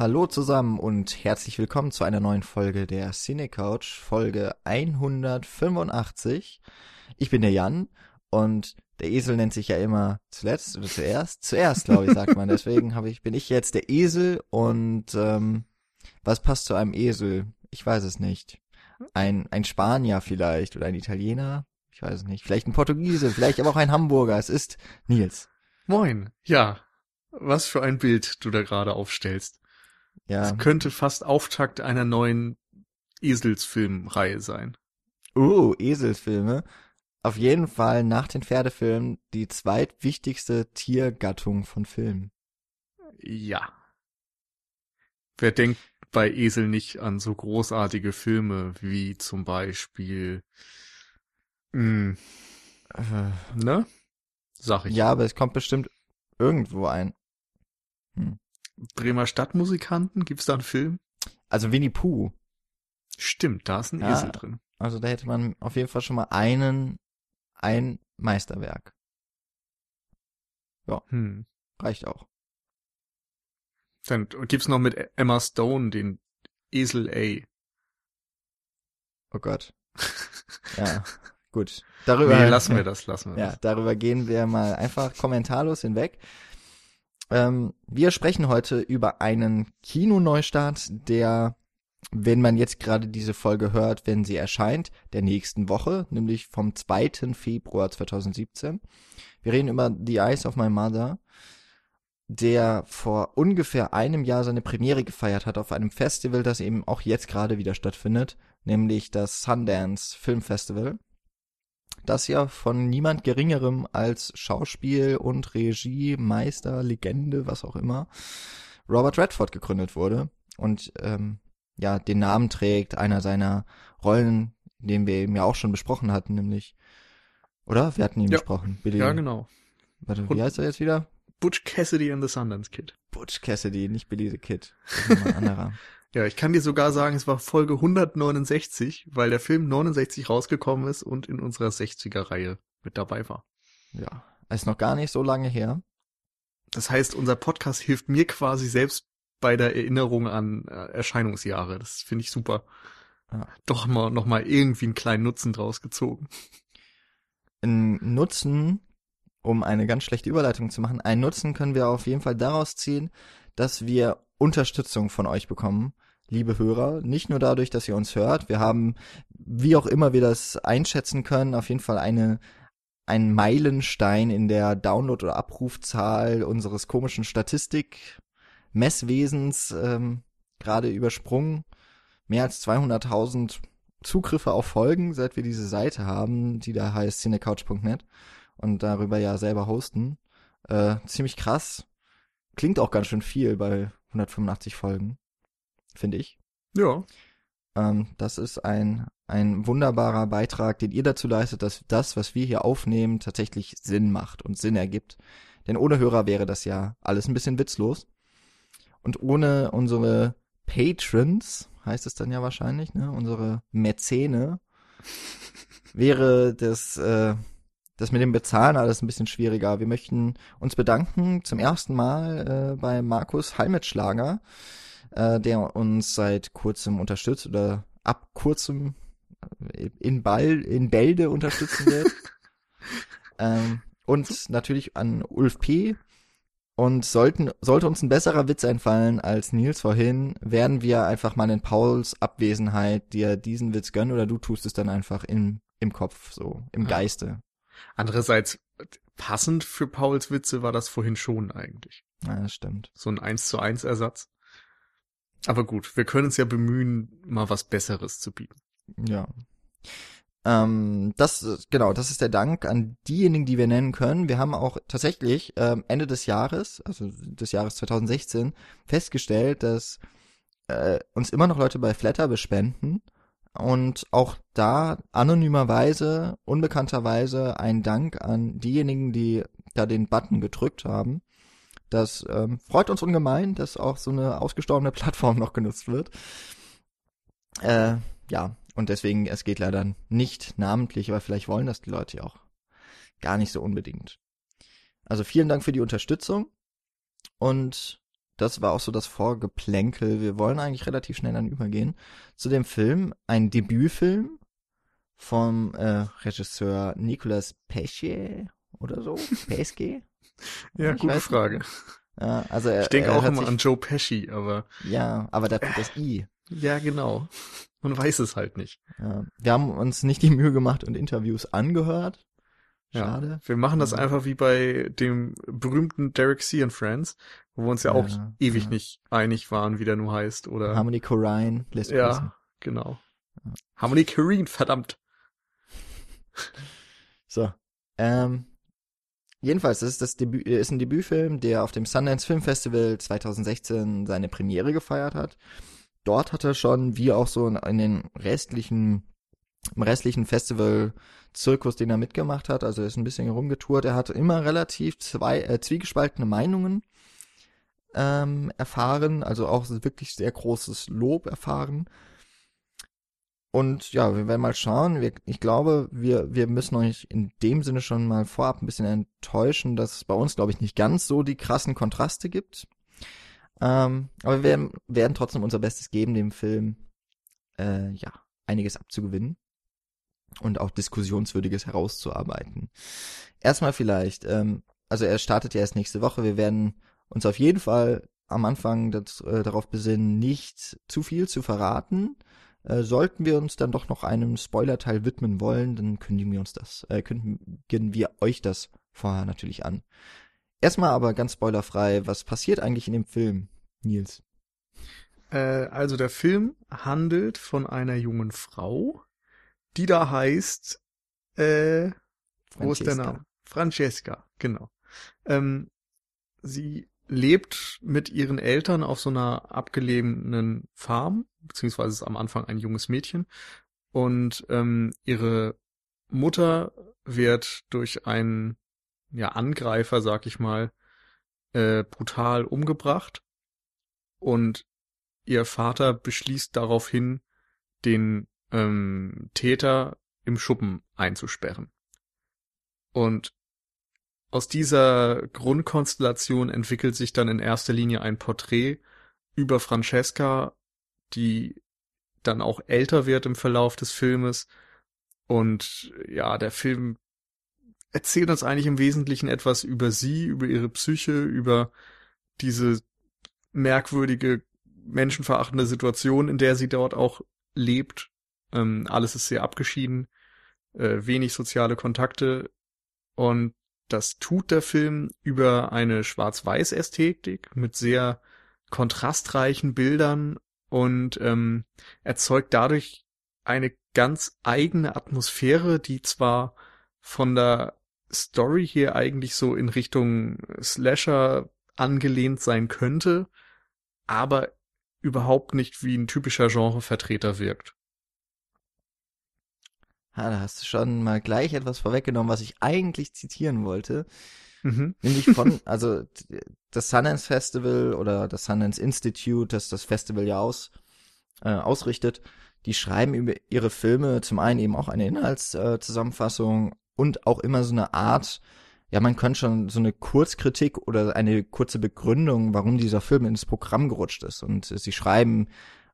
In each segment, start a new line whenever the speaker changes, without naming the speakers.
Hallo zusammen und herzlich willkommen zu einer neuen Folge der Cine Couch, Folge 185. Ich bin der Jan und der Esel nennt sich ja immer zuletzt oder zuerst. Zuerst, glaube ich, sagt man. Deswegen habe ich, bin ich jetzt der Esel und ähm, was passt zu einem Esel? Ich weiß es nicht. Ein, ein Spanier vielleicht oder ein Italiener? Ich weiß es nicht. Vielleicht ein Portugiese, vielleicht aber auch ein Hamburger. Es ist Nils.
Moin. Ja. Was für ein Bild du da gerade aufstellst.
Ja.
Das könnte fast Auftakt einer neuen Eselsfilmreihe sein.
Uh, Eselsfilme. Auf jeden Fall nach den Pferdefilmen die zweitwichtigste Tiergattung von Filmen.
Ja. Wer denkt bei Esel nicht an so großartige Filme wie zum Beispiel, mh,
Äh,
ne? Sag ich.
ja, aber es kommt bestimmt irgendwo ein. Hm.
Bremer Stadtmusikanten, gibt's da einen Film?
Also Winnie Pooh.
Stimmt, da ist ein
Ja.
Esel drin.
Also da hätte man auf jeden Fall schon mal einen, ein Meisterwerk.
Hm.
Reicht auch.
Dann gibt's noch mit Emma Stone den Esel A.
Oh Gott. Ja, gut. Darüber,
Nee, lassen wir das, lassen wir
Ja,
das.
darüber gehen wir mal einfach kommentarlos hinweg. Ähm, wir sprechen heute über einen Kinoneustart, der, wenn man jetzt gerade diese Folge hört, wenn sie erscheint, der nächsten Woche, nämlich vom 2. Februar 2017. Wir reden über The Eyes of My Mother, der vor ungefähr einem Jahr seine Premiere gefeiert hat auf einem Festival, das eben auch jetzt gerade wieder stattfindet, nämlich das Sundance Film Festival das ja von niemand geringerem als Schauspiel und Regie, Meister, Legende, was auch immer, Robert Redford gegründet wurde und ähm, ja den Namen trägt einer seiner Rollen, den wir eben ja auch schon besprochen hatten, nämlich oder wir hatten ihn
Ja.
besprochen. Billy,
Ja, genau.
Warte,
Und-
wie heißt er jetzt wieder?
Butch Cassidy and the Sundance Kid.
Butch Cassidy, nicht Billy the Kid. Das ist ein anderer.
Ja, ich kann dir sogar sagen, es war Folge 169, weil der Film 69 rausgekommen ist und in unserer 60er-Reihe mit dabei war.
Ja, ist noch gar nicht so lange her.
Das heißt, unser Podcast hilft mir quasi selbst bei der Erinnerung an äh, Erscheinungsjahre. Das finde ich super.
Ja.
Doch mal, noch mal irgendwie einen kleinen Nutzen draus gezogen.
ein Nutzen, um eine ganz schlechte Überleitung zu machen, einen Nutzen können wir auf jeden Fall daraus ziehen, dass wir Unterstützung von euch bekommen, liebe Hörer. Nicht nur dadurch, dass ihr uns hört. Wir haben, wie auch immer wir das einschätzen können, auf jeden Fall eine ein Meilenstein in der Download- oder Abrufzahl unseres komischen Statistik-Messwesens ähm, gerade übersprungen. Mehr als 200.000 Zugriffe auf Folgen, seit wir diese Seite haben, die da heißt cinecouch.net und darüber ja selber hosten. Äh, ziemlich krass. Klingt auch ganz schön viel bei 185 Folgen, finde ich.
Ja.
Ähm, das ist ein, ein wunderbarer Beitrag, den ihr dazu leistet, dass das, was wir hier aufnehmen, tatsächlich Sinn macht und Sinn ergibt. Denn ohne Hörer wäre das ja alles ein bisschen witzlos. Und ohne unsere Patrons, heißt es dann ja wahrscheinlich, ne, unsere Mäzene, wäre das, äh, das mit dem Bezahlen alles ein bisschen schwieriger. Wir möchten uns bedanken zum ersten Mal äh, bei Markus Halmetschlager, äh, der uns seit kurzem unterstützt oder ab kurzem äh, in Ball, in Bälde unterstützen wird. ähm, und natürlich an Ulf P. Und sollten, sollte uns ein besserer Witz einfallen als Nils vorhin, werden wir einfach mal in Pauls Abwesenheit dir diesen Witz gönnen oder du tust es dann einfach im, im Kopf, so, im
Ja.
Geiste.
Andererseits, passend für Pauls Witze war das vorhin schon eigentlich.
Ja, das stimmt.
So ein 1 zu 1 Ersatz. Aber gut, wir können uns ja bemühen, mal was Besseres zu bieten.
Ja. Ähm, das, genau, das ist der Dank an diejenigen, die wir nennen können. Wir haben auch tatsächlich ähm, Ende des Jahres, also des Jahres 2016, festgestellt, dass äh, uns immer noch Leute bei Flatter bespenden und auch da anonymerweise, unbekannterweise ein Dank an diejenigen, die da den Button gedrückt haben. Das ähm, freut uns ungemein, dass auch so eine ausgestorbene Plattform noch genutzt wird. Äh, ja, und deswegen, es geht leider nicht namentlich, aber vielleicht wollen das die Leute ja auch gar nicht so unbedingt. Also vielen Dank für die Unterstützung und das war auch so das Vorgeplänkel. Wir wollen eigentlich relativ schnell dann übergehen zu dem Film, ein Debütfilm vom äh, Regisseur Nicolas Pesce oder so, Pesce.
ja,
Ich
gute Frage.
Ja, also er,
Ich denke auch immer an Joe Pesci, aber
Ja, aber da tut das I.
ja, genau. Man weiß es halt nicht.
Ja. Wir haben uns nicht die Mühe gemacht und Interviews angehört. Schade.
Ja. Wir machen das einfach wie bei dem berühmten Derek C. and Friends, wo wir uns ja, auch
Ja,
ewig
ja.
nicht einig waren, wie der nun heißt, oder?
Harmony Corrine lässt grüßen.
ja, genau. Harmony Korine, verdammt.
So. Ähm, jedenfalls, das ist das Debüt, äh, ist ein Debütfilm, der auf dem Sundance Film Festival 2016 seine Premiere gefeiert hat. Dort hat er schon, wie auch so in, in den restlichen, im restlichen Festival-Zirkus, den er mitgemacht hat, also er ist ein bisschen herumgetourt, er hat immer relativ zwei, äh, zwiegespaltene Meinungen ähm, erfahren, also auch wirklich sehr großes Lob erfahren. Und ja, wir werden mal schauen. Wir, ich glaube, wir, wir müssen euch in dem Sinne schon mal vorab ein bisschen enttäuschen, dass es bei uns, glaube ich, nicht ganz so die krassen Kontraste gibt. Ähm, aber wir werden, werden trotzdem unser Bestes geben, dem Film äh, ja einiges abzugewinnen und auch Diskussionswürdiges herauszuarbeiten. Erstmal vielleicht, ähm, also er startet ja erst nächste Woche. Wir werden uns auf jeden Fall am Anfang das, äh, darauf besinnen, nicht zu viel zu verraten. Äh, sollten wir uns dann doch noch einem Spoilerteil widmen wollen, dann kündigen wir uns das, äh, kündigen wir euch das vorher natürlich an. Erstmal aber ganz spoilerfrei, was passiert eigentlich in dem Film, Nils?
Äh, also der Film handelt von einer jungen Frau, die da heißt, äh, wo ist der. Name? Francesca, genau. Ähm, sie lebt mit ihren Eltern auf so einer abgelegenen Farm, beziehungsweise ist am Anfang ein junges Mädchen. Und ähm, ihre Mutter wird durch einen ja, Angreifer, sag ich mal, äh, brutal umgebracht. Und ihr Vater beschließt daraufhin, den ähm, Täter im Schuppen einzusperren. Und aus dieser Grundkonstellation entwickelt sich dann in erster Linie ein Porträt über Francesca, die dann auch älter wird im Verlauf des Filmes. Und ja, der Film erzählt uns eigentlich im Wesentlichen etwas über sie, über ihre Psyche, über diese merkwürdige, menschenverachtende Situation, in der sie dort auch lebt. Ähm, alles ist sehr abgeschieden, äh, wenig soziale Kontakte und das tut der Film über eine Schwarz-Weiß-Ästhetik mit sehr kontrastreichen Bildern und ähm, erzeugt dadurch eine ganz eigene Atmosphäre, die zwar von der Story hier eigentlich so in Richtung Slasher angelehnt sein könnte, aber überhaupt nicht wie ein typischer Genrevertreter wirkt.
Ha, da hast du schon mal gleich etwas vorweggenommen, was ich eigentlich zitieren wollte.
Mhm.
Nämlich von, also das Sundance Festival oder das Sundance Institute, das das Festival ja aus, äh, ausrichtet, die schreiben über ihre Filme zum einen eben auch eine Inhaltszusammenfassung und auch immer so eine Art, ja, man könnte schon so eine Kurzkritik oder eine kurze Begründung, warum dieser Film ins Programm gerutscht ist. Und äh, sie schreiben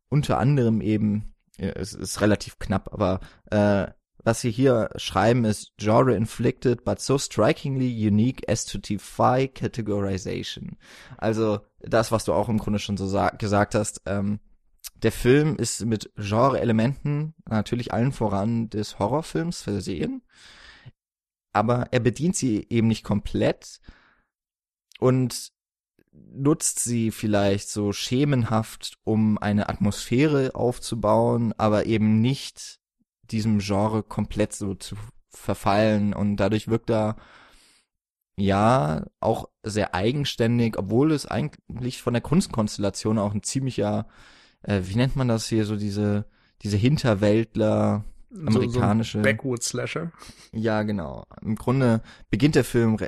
unter anderem eben, ja, es ist relativ knapp, aber äh, was sie hier schreiben ist genre inflicted but so strikingly unique as to defy categorization. Also das, was du auch im Grunde schon so sa- gesagt hast. Ähm, der Film ist mit Genre-Elementen natürlich allen voran des Horrorfilms versehen, aber er bedient sie eben nicht komplett und nutzt sie vielleicht so schemenhaft, um eine Atmosphäre aufzubauen, aber eben nicht diesem Genre komplett so zu verfallen und dadurch wirkt er ja auch sehr eigenständig, obwohl es eigentlich von der Kunstkonstellation auch ein ziemlicher, äh, wie nennt man das hier, so diese diese Hinterwäldler amerikanische
So, so ein Backwoods-Slasher.
ja, genau. Im Grunde beginnt der Film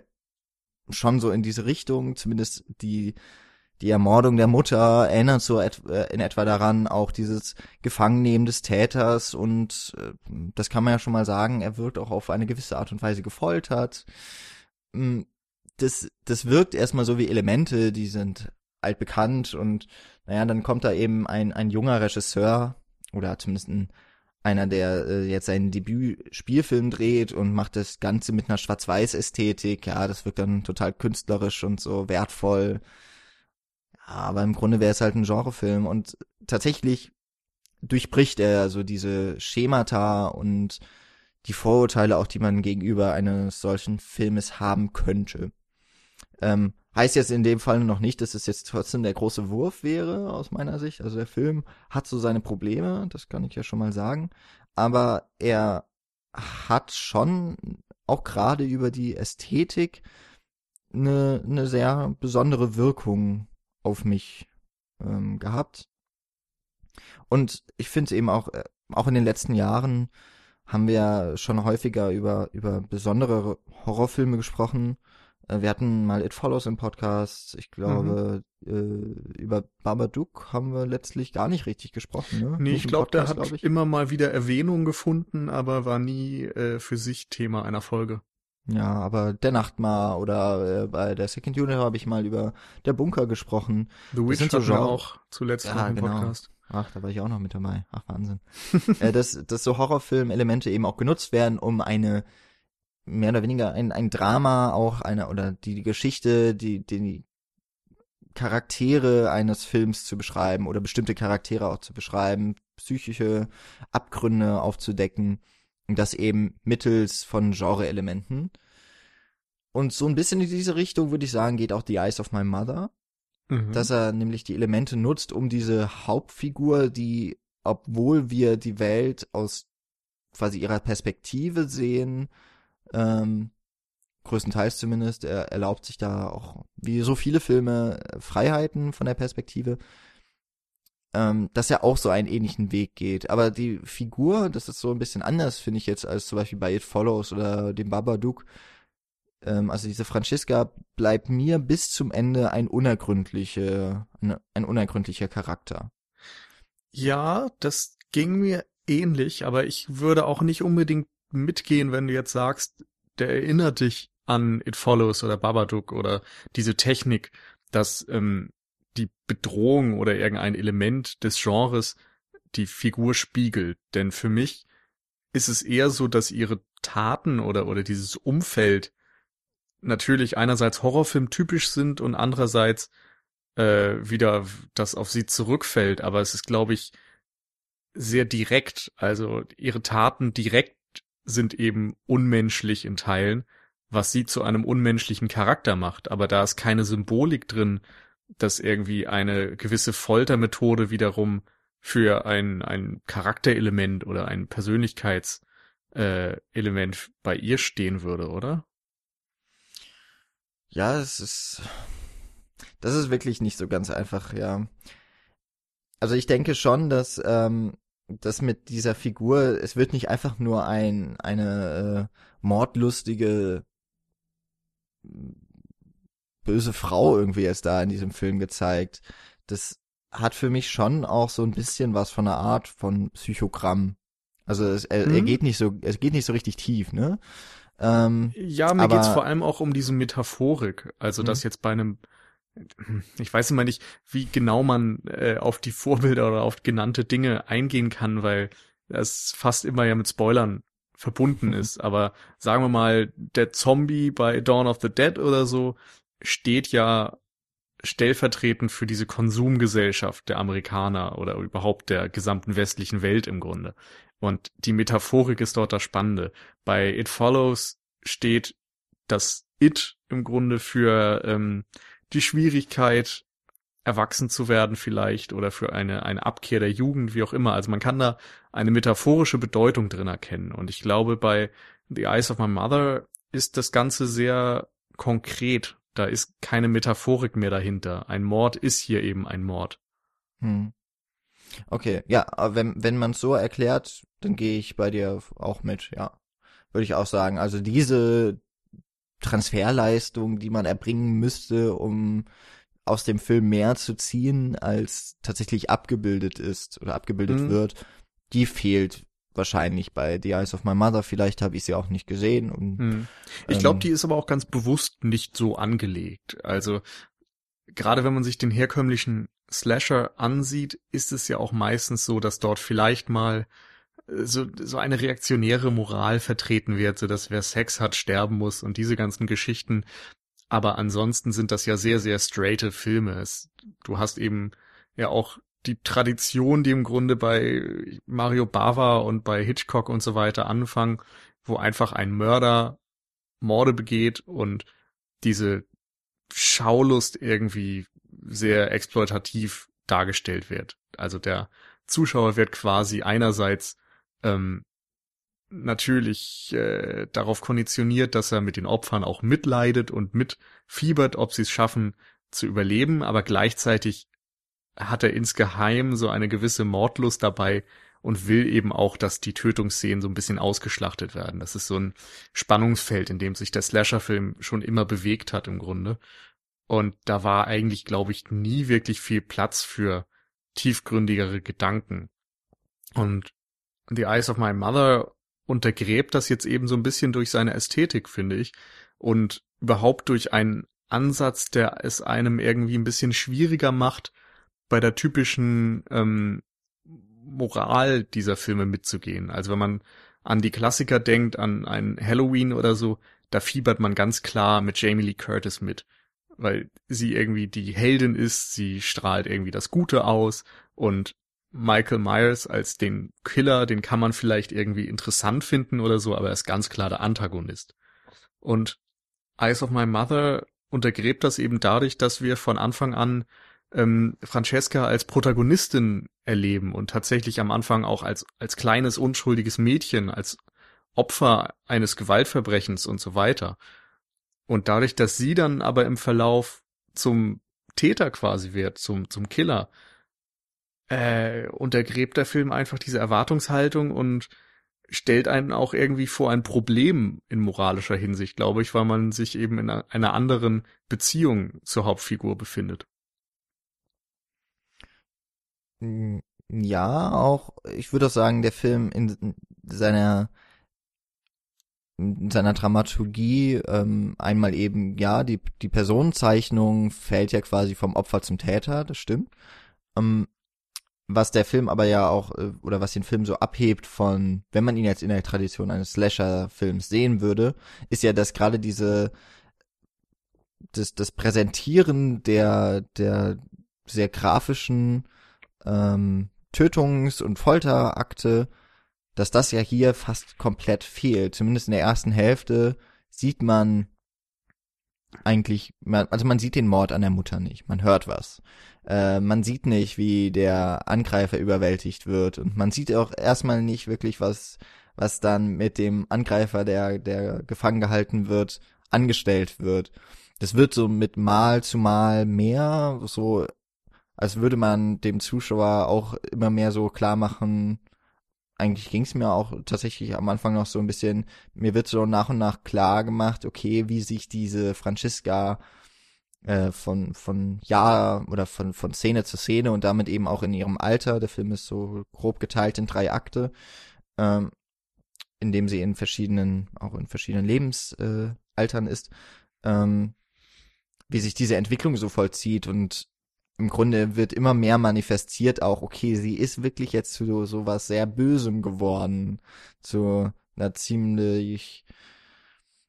schon so in diese Richtung, zumindest die die Ermordung der Mutter erinnert so et äh, in etwa daran, auch dieses Gefangennehmen des Täters und äh, das kann man ja schon mal sagen, er wird auch auf eine gewisse Art und Weise gefoltert. Mm, Das, das wirkt erstmal so wie Elemente, die sind altbekannt und naja, dann kommt da eben ein, ein junger Regisseur oder zumindest ein, einer, der äh, jetzt seinen Debüt-Spielfilm dreht und macht das Ganze mit einer Schwarz-Weiß-Ästhetik. Ja, das wirkt dann total künstlerisch und so wertvoll. Aber im Grunde wäre es halt ein Genrefilm und tatsächlich durchbricht er so diese Schemata und die Vorurteile auch, die man gegenüber eines solchen Filmes haben könnte. Ähm, heißt jetzt in dem Fall noch nicht, dass es jetzt trotzdem der große Wurf wäre, aus meiner Sicht. Also der Film hat so seine Probleme, das kann ich ja schon mal sagen. Aber er hat schon auch gerade über die Ästhetik eine, eine sehr besondere Wirkung auf mich ähm, gehabt. Und ich finde eben auch, äh, auch in den letzten Jahren haben wir schon häufiger über, über besondere Horrorfilme gesprochen. Äh, wir hatten mal It Follows im Podcast. Ich glaube, mhm. äh, über Babadook haben wir letztlich gar nicht richtig gesprochen. Ne?
Nee, ich glaube, der hat glaub immer mal wieder Erwähnung gefunden, aber war nie äh, für sich Thema einer Folge.
Ja, aber der Nachtmar oder äh, bei der Second Unit habe ich mal über der Bunker gesprochen.
The Witch das sind so auch zuletzt ja, im
genau.
Podcast.
Ach, da war ich auch noch mit dabei. Ach, Wahnsinn. äh, dass, dass so Horrorfilm-Elemente eben auch genutzt werden, um eine mehr oder weniger ein, ein Drama auch eine oder die, die Geschichte, die, die Charaktere eines Films zu beschreiben oder bestimmte Charaktere auch zu beschreiben, psychische Abgründe aufzudecken und das eben mittels von Genre-Elementen. Und so ein bisschen in diese Richtung würde ich sagen, geht auch The Eyes of My Mother, mhm. dass er nämlich die Elemente nutzt, um diese Hauptfigur, die, obwohl wir die Welt aus quasi ihrer Perspektive sehen, ähm, größtenteils zumindest, er erlaubt sich da auch, wie so viele Filme, Freiheiten von der Perspektive, ähm, dass er auch so einen ähnlichen Weg geht. Aber die Figur, das ist so ein bisschen anders, finde ich jetzt, als zum Beispiel bei It Follows oder dem Babadook. Ähm, also diese Franziska bleibt mir bis zum Ende ein unergründlicher, ein, ein unergründlicher Charakter.
Ja, das ging mir ähnlich, aber ich würde auch nicht unbedingt mitgehen, wenn du jetzt sagst, der erinnert dich an It Follows oder Babadook oder diese Technik, dass ähm, die Bedrohung oder irgendein Element des Genres die Figur spiegelt. Denn für mich ist es eher so, dass ihre Taten oder, oder dieses Umfeld natürlich einerseits Horrorfilm typisch sind und andererseits äh, wieder das auf sie zurückfällt. Aber es ist, glaube ich, sehr direkt. Also ihre Taten direkt sind eben unmenschlich in Teilen, was sie zu einem unmenschlichen Charakter macht. Aber da ist keine Symbolik drin, dass irgendwie eine gewisse Foltermethode wiederum für ein, ein Charakterelement oder ein Persönlichkeitselement äh, bei ihr stehen würde, oder?
Ja, es ist, das ist wirklich nicht so ganz einfach, ja. Also ich denke schon, dass ähm, das mit dieser Figur, es wird nicht einfach nur ein eine äh, mordlustige böse Frau irgendwie erst da in diesem Film gezeigt. Das hat für mich schon auch so ein bisschen was von einer Art von Psychogramm. Also es, er, hm. er geht nicht so, es geht nicht so richtig tief, ne?
Ähm, ja, mir aber, geht's vor allem auch um diese Metaphorik. Also, dass hm. jetzt bei einem ich weiß immer nicht, wie genau man äh, auf die Vorbilder oder auf genannte Dinge eingehen kann, weil das fast immer ja mit Spoilern verbunden ist. Aber sagen wir mal, der Zombie bei Dawn of the Dead oder so steht ja stellvertretend für diese Konsumgesellschaft der Amerikaner oder überhaupt der gesamten westlichen Welt im Grunde. Und die Metaphorik ist dort das Spannende. Bei It Follows steht das It im Grunde für ähm, die Schwierigkeit, erwachsen zu werden vielleicht oder für eine, eine Abkehr der Jugend, wie auch immer. Also man kann da eine metaphorische Bedeutung drin erkennen. Und ich glaube, bei The Eyes of My Mother ist das Ganze sehr konkret. Da ist keine Metaphorik mehr dahinter. Ein Mord ist hier eben ein Mord.
Hm. Okay, ja, aber wenn, wenn man es so erklärt, dann gehe ich bei dir auch mit, ja. Würde ich auch sagen. Also diese Transferleistung, die man erbringen müsste, um aus dem Film mehr zu ziehen, als tatsächlich abgebildet ist oder abgebildet mhm. wird, die fehlt wahrscheinlich bei The Eyes of My Mother. Vielleicht habe ich sie auch nicht gesehen. Und,
mhm. Ich glaube, ähm, die ist aber auch ganz bewusst nicht so angelegt. Also gerade wenn man sich den herkömmlichen Slasher ansieht, ist es ja auch meistens so, dass dort vielleicht mal äh, so, so eine reaktionäre Moral vertreten wird, so dass wer Sex hat, sterben muss und diese ganzen Geschichten. Aber ansonsten sind das ja sehr, sehr straighte Filme. Es, du hast eben ja auch die Tradition, die im Grunde bei Mario Bava und bei Hitchcock und so weiter anfangen, wo einfach ein Mörder Morde begeht und diese Schaulust irgendwie sehr exploitativ dargestellt wird. Also der Zuschauer wird quasi einerseits ähm, natürlich äh, darauf konditioniert, dass er mit den Opfern auch mitleidet und mitfiebert, ob sie es schaffen zu überleben, aber gleichzeitig hat er insgeheim so eine gewisse Mordlust dabei und will eben auch, dass die Tötungsszenen so ein bisschen ausgeschlachtet werden. Das ist so ein Spannungsfeld, in dem sich der Slasher-Film schon immer bewegt hat im Grunde. Und da war eigentlich, glaube ich, nie wirklich viel Platz für tiefgründigere Gedanken. Und The Eyes of My Mother untergräbt das jetzt eben so ein bisschen durch seine Ästhetik, finde ich. Und überhaupt durch einen Ansatz, der es einem irgendwie ein bisschen schwieriger macht, bei der typischen ähm, Moral dieser Filme mitzugehen. Also wenn man an die Klassiker denkt, an ein Halloween oder so, da fiebert man ganz klar mit Jamie Lee Curtis mit weil sie irgendwie die Heldin ist, sie strahlt irgendwie das Gute aus und Michael Myers als den Killer, den kann man vielleicht irgendwie interessant finden oder so, aber er ist ganz klar der Antagonist. Und Eyes of My Mother untergräbt das eben dadurch, dass wir von Anfang an ähm, Francesca als Protagonistin erleben und tatsächlich am Anfang auch als, als kleines, unschuldiges Mädchen, als Opfer eines Gewaltverbrechens und so weiter. Und dadurch, dass sie dann aber im Verlauf zum Täter quasi wird, zum, zum Killer, äh, untergräbt der Film einfach diese Erwartungshaltung und stellt einen auch irgendwie vor ein Problem in moralischer Hinsicht, glaube ich, weil man sich eben in einer anderen Beziehung zur Hauptfigur befindet.
Ja, auch, ich würde auch sagen, der Film in seiner in seiner Dramaturgie ähm, einmal eben, ja, die, die Personenzeichnung fällt ja quasi vom Opfer zum Täter, das stimmt. Ähm, was der Film aber ja auch, äh, oder was den Film so abhebt von, wenn man ihn jetzt in der Tradition eines Slasher-Films sehen würde, ist ja, dass gerade diese, das, das Präsentieren der, der sehr grafischen ähm, Tötungs- und Folterakte dass das ja hier fast komplett fehlt. Zumindest in der ersten Hälfte sieht man eigentlich, also man sieht den Mord an der Mutter nicht. Man hört was. Äh, man sieht nicht, wie der Angreifer überwältigt wird und man sieht auch erstmal nicht wirklich, was was dann mit dem Angreifer, der der gefangen gehalten wird, angestellt wird. Das wird so mit Mal zu Mal mehr, so als würde man dem Zuschauer auch immer mehr so klar machen, eigentlich ging es mir auch tatsächlich am Anfang noch so ein bisschen, mir wird so nach und nach klar gemacht, okay, wie sich diese Franziska äh, von von Jahr oder von von Szene zu Szene und damit eben auch in ihrem Alter, der Film ist so grob geteilt in drei Akte, ähm, in dem sie in verschiedenen auch in verschiedenen Lebensaltern äh, ist, ähm, wie sich diese Entwicklung so vollzieht und im Grunde wird immer mehr manifestiert auch, okay, sie ist wirklich jetzt zu so was sehr Bösem geworden, zu einer ziemlich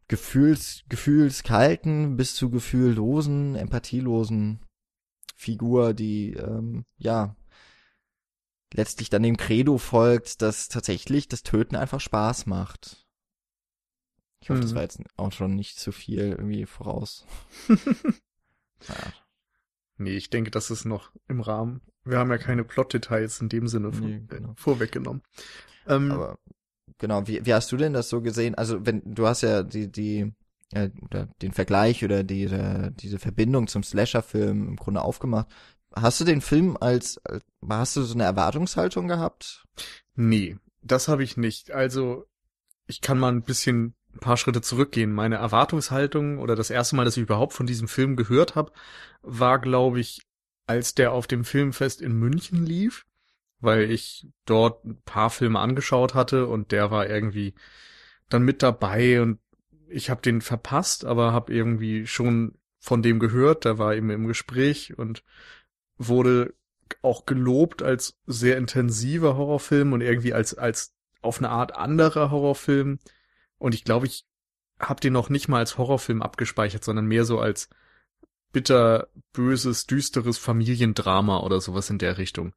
gefühls, gefühlskalten bis zu gefühllosen, empathielosen Figur, die, ähm, ja, letztlich dann dem Credo folgt, dass tatsächlich das Töten einfach Spaß macht. Ich hoffe, mhm. das war jetzt auch schon nicht zu viel irgendwie voraus.
naja. Nee, ich denke, das ist noch im Rahmen. Wir haben ja keine Plot-Details in dem Sinne von, nee, genau. vorweggenommen.
Ähm, Aber genau, wie, wie hast du denn das so gesehen? Also wenn du hast ja die die äh, oder den Vergleich oder diese diese Verbindung zum Slasher-Film im Grunde aufgemacht. Hast du den Film als, als hast du so eine Erwartungshaltung gehabt?
Nee, das habe ich nicht. Also ich kann mal ein bisschen ein paar Schritte zurückgehen. Meine Erwartungshaltung oder das erste Mal, dass ich überhaupt von diesem Film gehört habe, war, glaube ich, als der auf dem Filmfest in München lief, weil ich dort ein paar Filme angeschaut hatte und der war irgendwie dann mit dabei und ich habe den verpasst, aber habe irgendwie schon von dem gehört, da war eben im Gespräch und wurde auch gelobt als sehr intensiver Horrorfilm und irgendwie als als auf eine Art anderer Horrorfilm. Und ich glaube, ich habe den noch nicht mal als Horrorfilm abgespeichert, sondern mehr so als bitter, böses, düsteres Familiendrama oder sowas in der Richtung.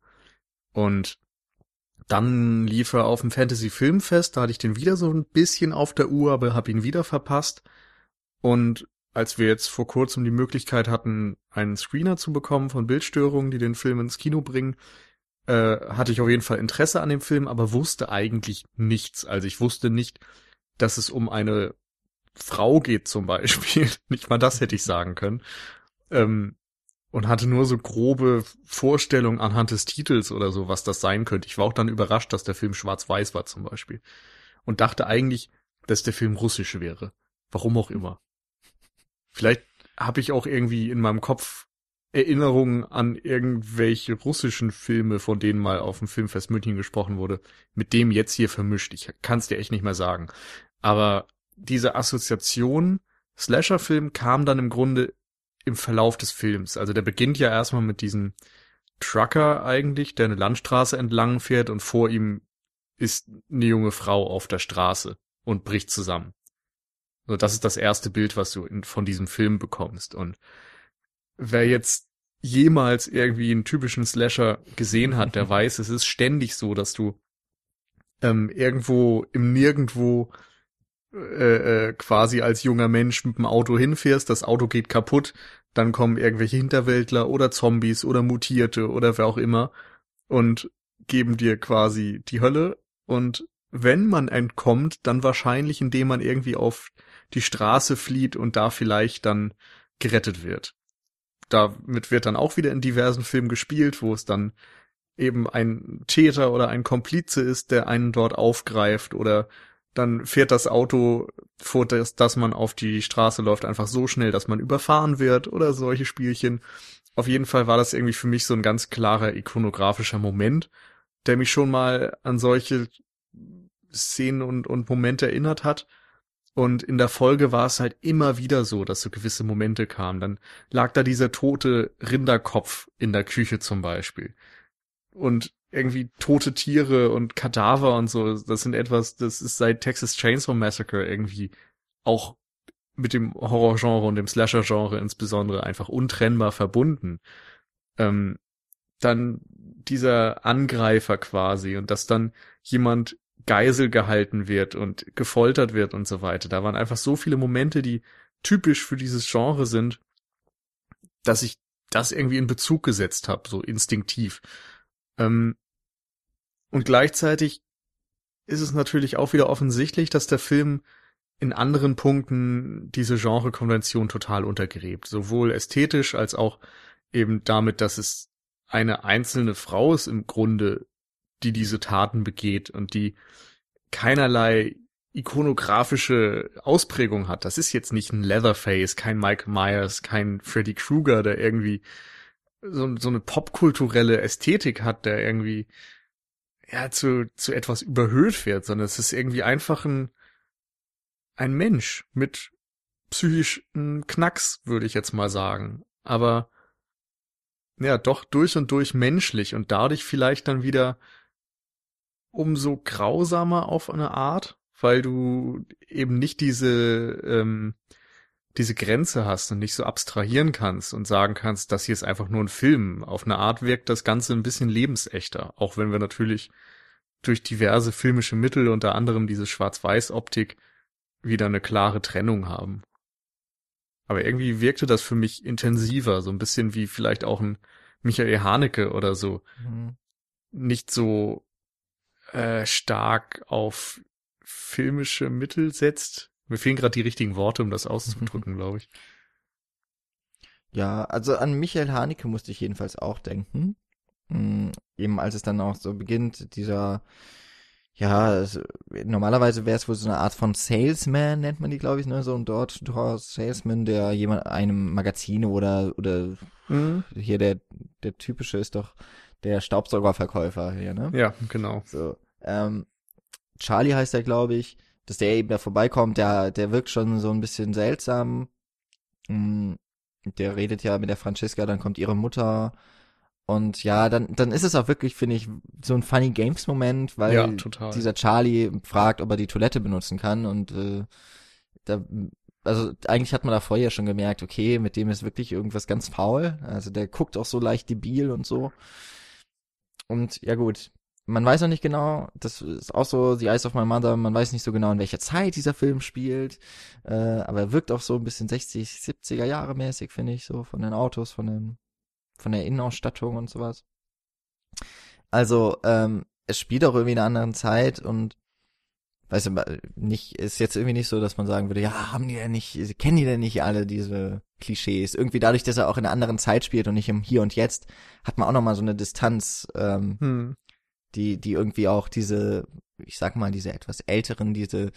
Und dann lief er auf dem Fantasy Filmfest, da hatte ich den wieder so ein bisschen auf der Uhr, aber habe ihn wieder verpasst. Und als wir jetzt vor kurzem die Möglichkeit hatten, einen Screener zu bekommen von Bildstörungen, die den Film ins Kino bringen, äh, hatte ich auf jeden Fall Interesse an dem Film, aber wusste eigentlich nichts. Also ich wusste nicht, dass es um eine Frau geht zum Beispiel. nicht mal das hätte ich sagen können. Ähm, und hatte nur so grobe Vorstellungen anhand des Titels oder so, was das sein könnte. Ich war auch dann überrascht, dass der Film schwarz-weiß war zum Beispiel. Und dachte eigentlich, dass der Film russisch wäre. Warum auch immer. Vielleicht habe ich auch irgendwie in meinem Kopf Erinnerungen an irgendwelche russischen Filme, von denen mal auf dem Filmfest München gesprochen wurde, mit dem jetzt hier vermischt. Ich kann es dir echt nicht mehr sagen. Aber diese Assoziation Slasher-Film kam dann im Grunde im Verlauf des Films. Also der beginnt ja erstmal mit diesem Trucker eigentlich, der eine Landstraße entlang fährt und vor ihm ist eine junge Frau auf der Straße und bricht zusammen. So, das ist das erste Bild, was du in, von diesem Film bekommst. Und wer jetzt jemals irgendwie einen typischen Slasher gesehen hat, der weiß, es ist ständig so, dass du ähm, irgendwo im Nirgendwo äh, äh, quasi als junger Mensch mit dem Auto hinfährst, das Auto geht kaputt, dann kommen irgendwelche Hinterwäldler oder Zombies oder Mutierte oder wer auch immer und geben dir quasi die Hölle und wenn man entkommt, dann wahrscheinlich indem man irgendwie auf die Straße flieht und da vielleicht dann gerettet wird. Damit wird dann auch wieder in diversen Filmen gespielt, wo es dann eben ein Täter oder ein Komplize ist, der einen dort aufgreift oder dann fährt das Auto, vor das, dass man auf die Straße läuft, einfach so schnell, dass man überfahren wird oder solche Spielchen. Auf jeden Fall war das irgendwie für mich so ein ganz klarer ikonografischer Moment, der mich schon mal an solche Szenen und, und Momente erinnert hat. Und in der Folge war es halt immer wieder so, dass so gewisse Momente kamen. Dann lag da dieser tote Rinderkopf in der Küche zum Beispiel. Und irgendwie tote Tiere und Kadaver und so, das sind etwas, das ist seit Texas Chainsaw Massacre irgendwie auch mit dem Horrorgenre und dem Slasher-Genre insbesondere einfach untrennbar verbunden. Ähm, dann dieser Angreifer quasi und dass dann jemand Geisel gehalten wird und gefoltert wird und so weiter. Da waren einfach so viele Momente, die typisch für dieses Genre sind, dass ich das irgendwie in Bezug gesetzt habe, so instinktiv. Ähm, und gleichzeitig ist es natürlich auch wieder offensichtlich, dass der Film in anderen Punkten diese Genrekonvention total untergräbt. Sowohl ästhetisch als auch eben damit, dass es eine einzelne Frau ist im Grunde, die diese Taten begeht und die keinerlei ikonografische Ausprägung hat. Das ist jetzt nicht ein Leatherface, kein Mike Myers, kein Freddy Krueger, der irgendwie so, so eine popkulturelle Ästhetik hat, der irgendwie ja, zu, zu etwas überhöht wird, sondern es ist irgendwie einfach ein, ein Mensch mit psychischen Knacks, würde ich jetzt mal sagen. Aber ja, doch durch und durch menschlich und dadurch vielleicht dann wieder umso grausamer auf eine Art, weil du eben nicht diese ähm, diese Grenze hast und nicht so abstrahieren kannst und sagen kannst, das hier ist einfach nur ein Film. Auf eine Art wirkt das Ganze ein bisschen lebensechter, auch wenn wir natürlich durch diverse filmische Mittel, unter anderem diese Schwarz-Weiß-Optik, wieder eine klare Trennung haben. Aber irgendwie wirkte das für mich intensiver, so ein bisschen wie vielleicht auch ein Michael Haneke oder so. Mhm. Nicht so äh, stark auf filmische Mittel setzt, mir fehlen gerade die richtigen Worte, um das auszudrücken, glaube ich.
Ja, also an Michael Haneke musste ich jedenfalls auch denken. Mhm, eben als es dann auch so beginnt, dieser, ja, es, normalerweise wäre es wohl so eine Art von Salesman, nennt man die, glaube ich, ne, so ein dort Salesman, der jemand einem Magazine oder, oder mhm. hier der, der typische ist doch der Staubsaugerverkäufer hier, ne?
Ja, genau.
So, ähm, Charlie heißt er, glaube ich dass der eben da vorbeikommt, der, der wirkt schon so ein bisschen seltsam. Mm, der redet ja mit der Franziska, dann kommt ihre Mutter und ja, dann, dann ist es auch wirklich, finde ich, so ein Funny Games Moment, weil
Ja,
dieser Charlie fragt, ob er die Toilette benutzen kann und äh, da, also eigentlich hat man da vorher schon gemerkt, okay, mit dem ist wirklich irgendwas ganz faul. Also der guckt auch so leicht debil und so. Und ja gut, man weiß noch nicht genau, das ist auch so The Eyes of My Mother, man weiß nicht so genau, in welcher Zeit dieser Film spielt, äh, aber er wirkt auch so ein bisschen 60, 70er Jahre mäßig, finde ich, so von den Autos, von den, von der Innenausstattung und sowas. Also, ähm, es spielt auch irgendwie in einer anderen Zeit und weißt du, nicht, ist jetzt irgendwie nicht so, dass man sagen würde, ja, haben die denn nicht, kennen die denn nicht alle diese Klischees? Irgendwie dadurch, dass er auch in einer anderen Zeit spielt und nicht im Hier und Jetzt, hat man auch nochmal so eine Distanz, ähm,
Hm.
die, die irgendwie auch diese, ich sag mal, diese etwas älteren, diese,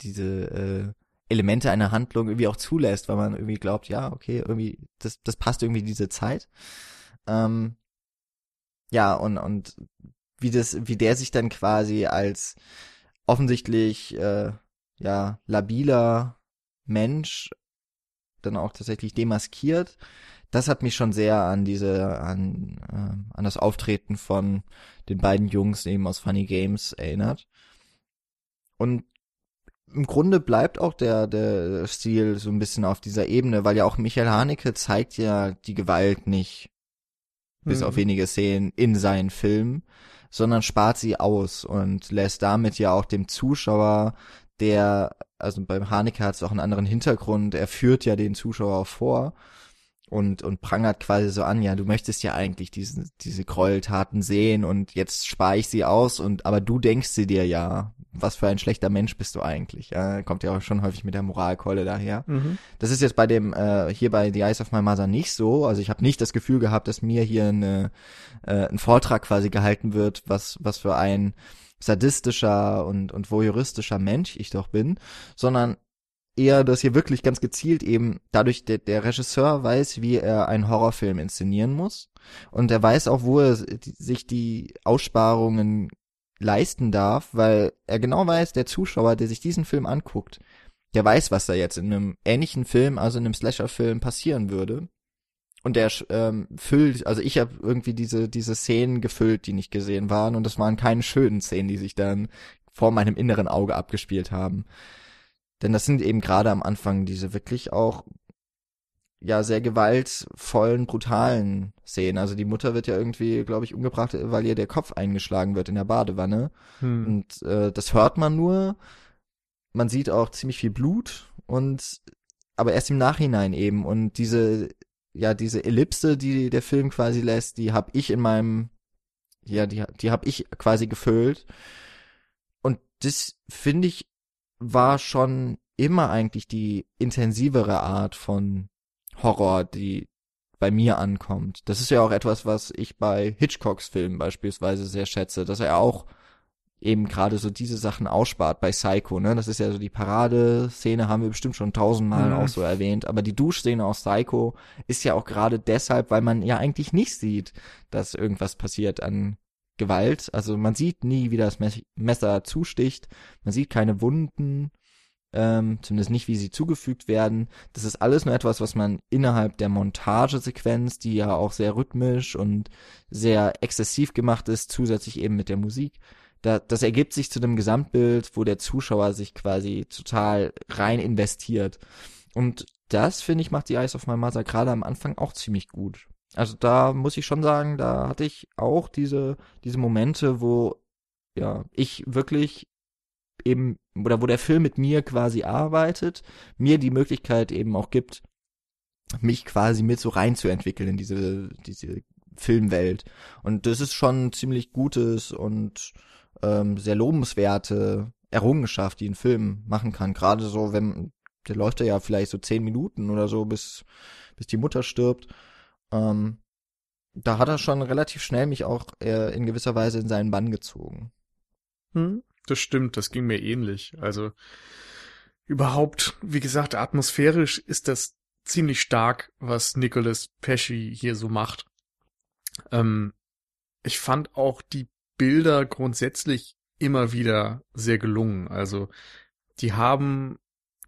diese äh, Elemente einer Handlung irgendwie auch zulässt, weil man irgendwie glaubt, ja, okay, irgendwie, das, das passt irgendwie diese Zeit. Ähm, ja, und, und wie das, wie der sich dann quasi als offensichtlich äh, ja labiler Mensch dann auch tatsächlich demaskiert, das hat mich schon sehr an diese an äh, an das Auftreten von den beiden Jungs eben aus Funny Games erinnert. Und im Grunde bleibt auch der der Stil so ein bisschen auf dieser Ebene, weil ja auch Michael Haneke zeigt ja die Gewalt nicht bis
Mhm.
auf wenige Szenen in seinen Filmen, sondern spart sie aus und lässt damit ja auch dem Zuschauer, der, also beim Haneke hat es auch einen anderen Hintergrund, er führt ja den Zuschauer vor und, und prangert quasi so an, ja, du möchtest ja eigentlich diese, diese Gräueltaten sehen und jetzt spare ich sie aus und, aber du denkst sie dir ja, was für ein schlechter Mensch bist du eigentlich, ja, kommt ja auch schon häufig mit der Moralkeule daher.
Mhm.
Das ist jetzt bei dem, äh, hier bei The Eyes of My Mother nicht so. Also ich habe nicht das Gefühl gehabt, dass mir hier eine, äh, ein Vortrag quasi gehalten wird, was, was für ein sadistischer und, und voyeuristischer Mensch ich doch bin, sondern eher, dass hier wirklich ganz gezielt eben dadurch der, der Regisseur weiß, wie er einen Horrorfilm inszenieren muss und er weiß auch, wo er sich die Aussparungen leisten darf, weil er genau weiß, der Zuschauer, der sich diesen Film anguckt, der weiß, was da jetzt in einem ähnlichen Film, also in einem Slasher-Film passieren würde. Und der ähm, füllt, also ich habe irgendwie diese diese Szenen gefüllt, die nicht gesehen waren, und das waren keine schönen Szenen, die sich dann vor meinem inneren Auge abgespielt haben. Denn das sind eben gerade am Anfang diese wirklich auch ja sehr gewaltvollen, brutalen Szenen. Also die Mutter wird ja irgendwie, glaube ich, umgebracht, weil ihr der Kopf eingeschlagen wird in der Badewanne.
Hm.
Und äh, das hört man nur. Man sieht auch ziemlich viel Blut und aber erst im Nachhinein eben. Und diese, ja, diese Ellipse, die der Film quasi lässt, die habe ich in meinem, ja, die, die habe ich quasi gefüllt. Und das finde ich war schon immer eigentlich die intensivere Art von Horror, die bei mir ankommt. Das ist ja auch etwas, was ich bei Hitchcocks Filmen beispielsweise sehr schätze, dass er auch eben gerade so diese Sachen ausspart bei Psycho, ne? Das ist ja so die Paradeszene, haben wir bestimmt schon tausendmal
Mhm.
auch so erwähnt, aber die Duschszene aus Psycho ist ja auch gerade deshalb, weil man ja eigentlich nicht sieht, dass irgendwas passiert an Gewalt. Also man sieht nie, wie das Mes- Messer zusticht, man sieht keine Wunden, ähm, zumindest nicht, wie sie zugefügt werden. Das ist alles nur etwas, was man innerhalb der Montagesequenz, die ja auch sehr rhythmisch und sehr exzessiv gemacht ist, zusätzlich eben mit der Musik, da, das ergibt sich zu einem Gesamtbild, wo der Zuschauer sich quasi total rein investiert. Und das, finde ich, macht die Eyes of My Mother gerade am Anfang auch ziemlich gut. Also da muss ich schon sagen, da hatte ich auch diese, diese Momente, wo ja, ich wirklich eben, oder wo der Film mit mir quasi arbeitet, mir die Möglichkeit eben auch gibt, mich quasi mit so reinzuentwickeln in diese, diese Filmwelt. Und das ist schon ein ziemlich gutes und ähm, sehr lobenswerte Errungenschaft, die ein Film machen kann. Gerade so, wenn, der läuft ja vielleicht so zehn Minuten oder so, bis, bis die Mutter stirbt. Ähm, da hat er schon relativ schnell mich auch äh, in gewisser Weise in seinen Bann gezogen.
Hm, das stimmt, das ging mir ähnlich. Also überhaupt, wie gesagt, atmosphärisch ist das ziemlich stark, was Nicholas Pesci hier so macht. Ähm, ich fand auch die Bilder grundsätzlich immer wieder sehr gelungen. Also die haben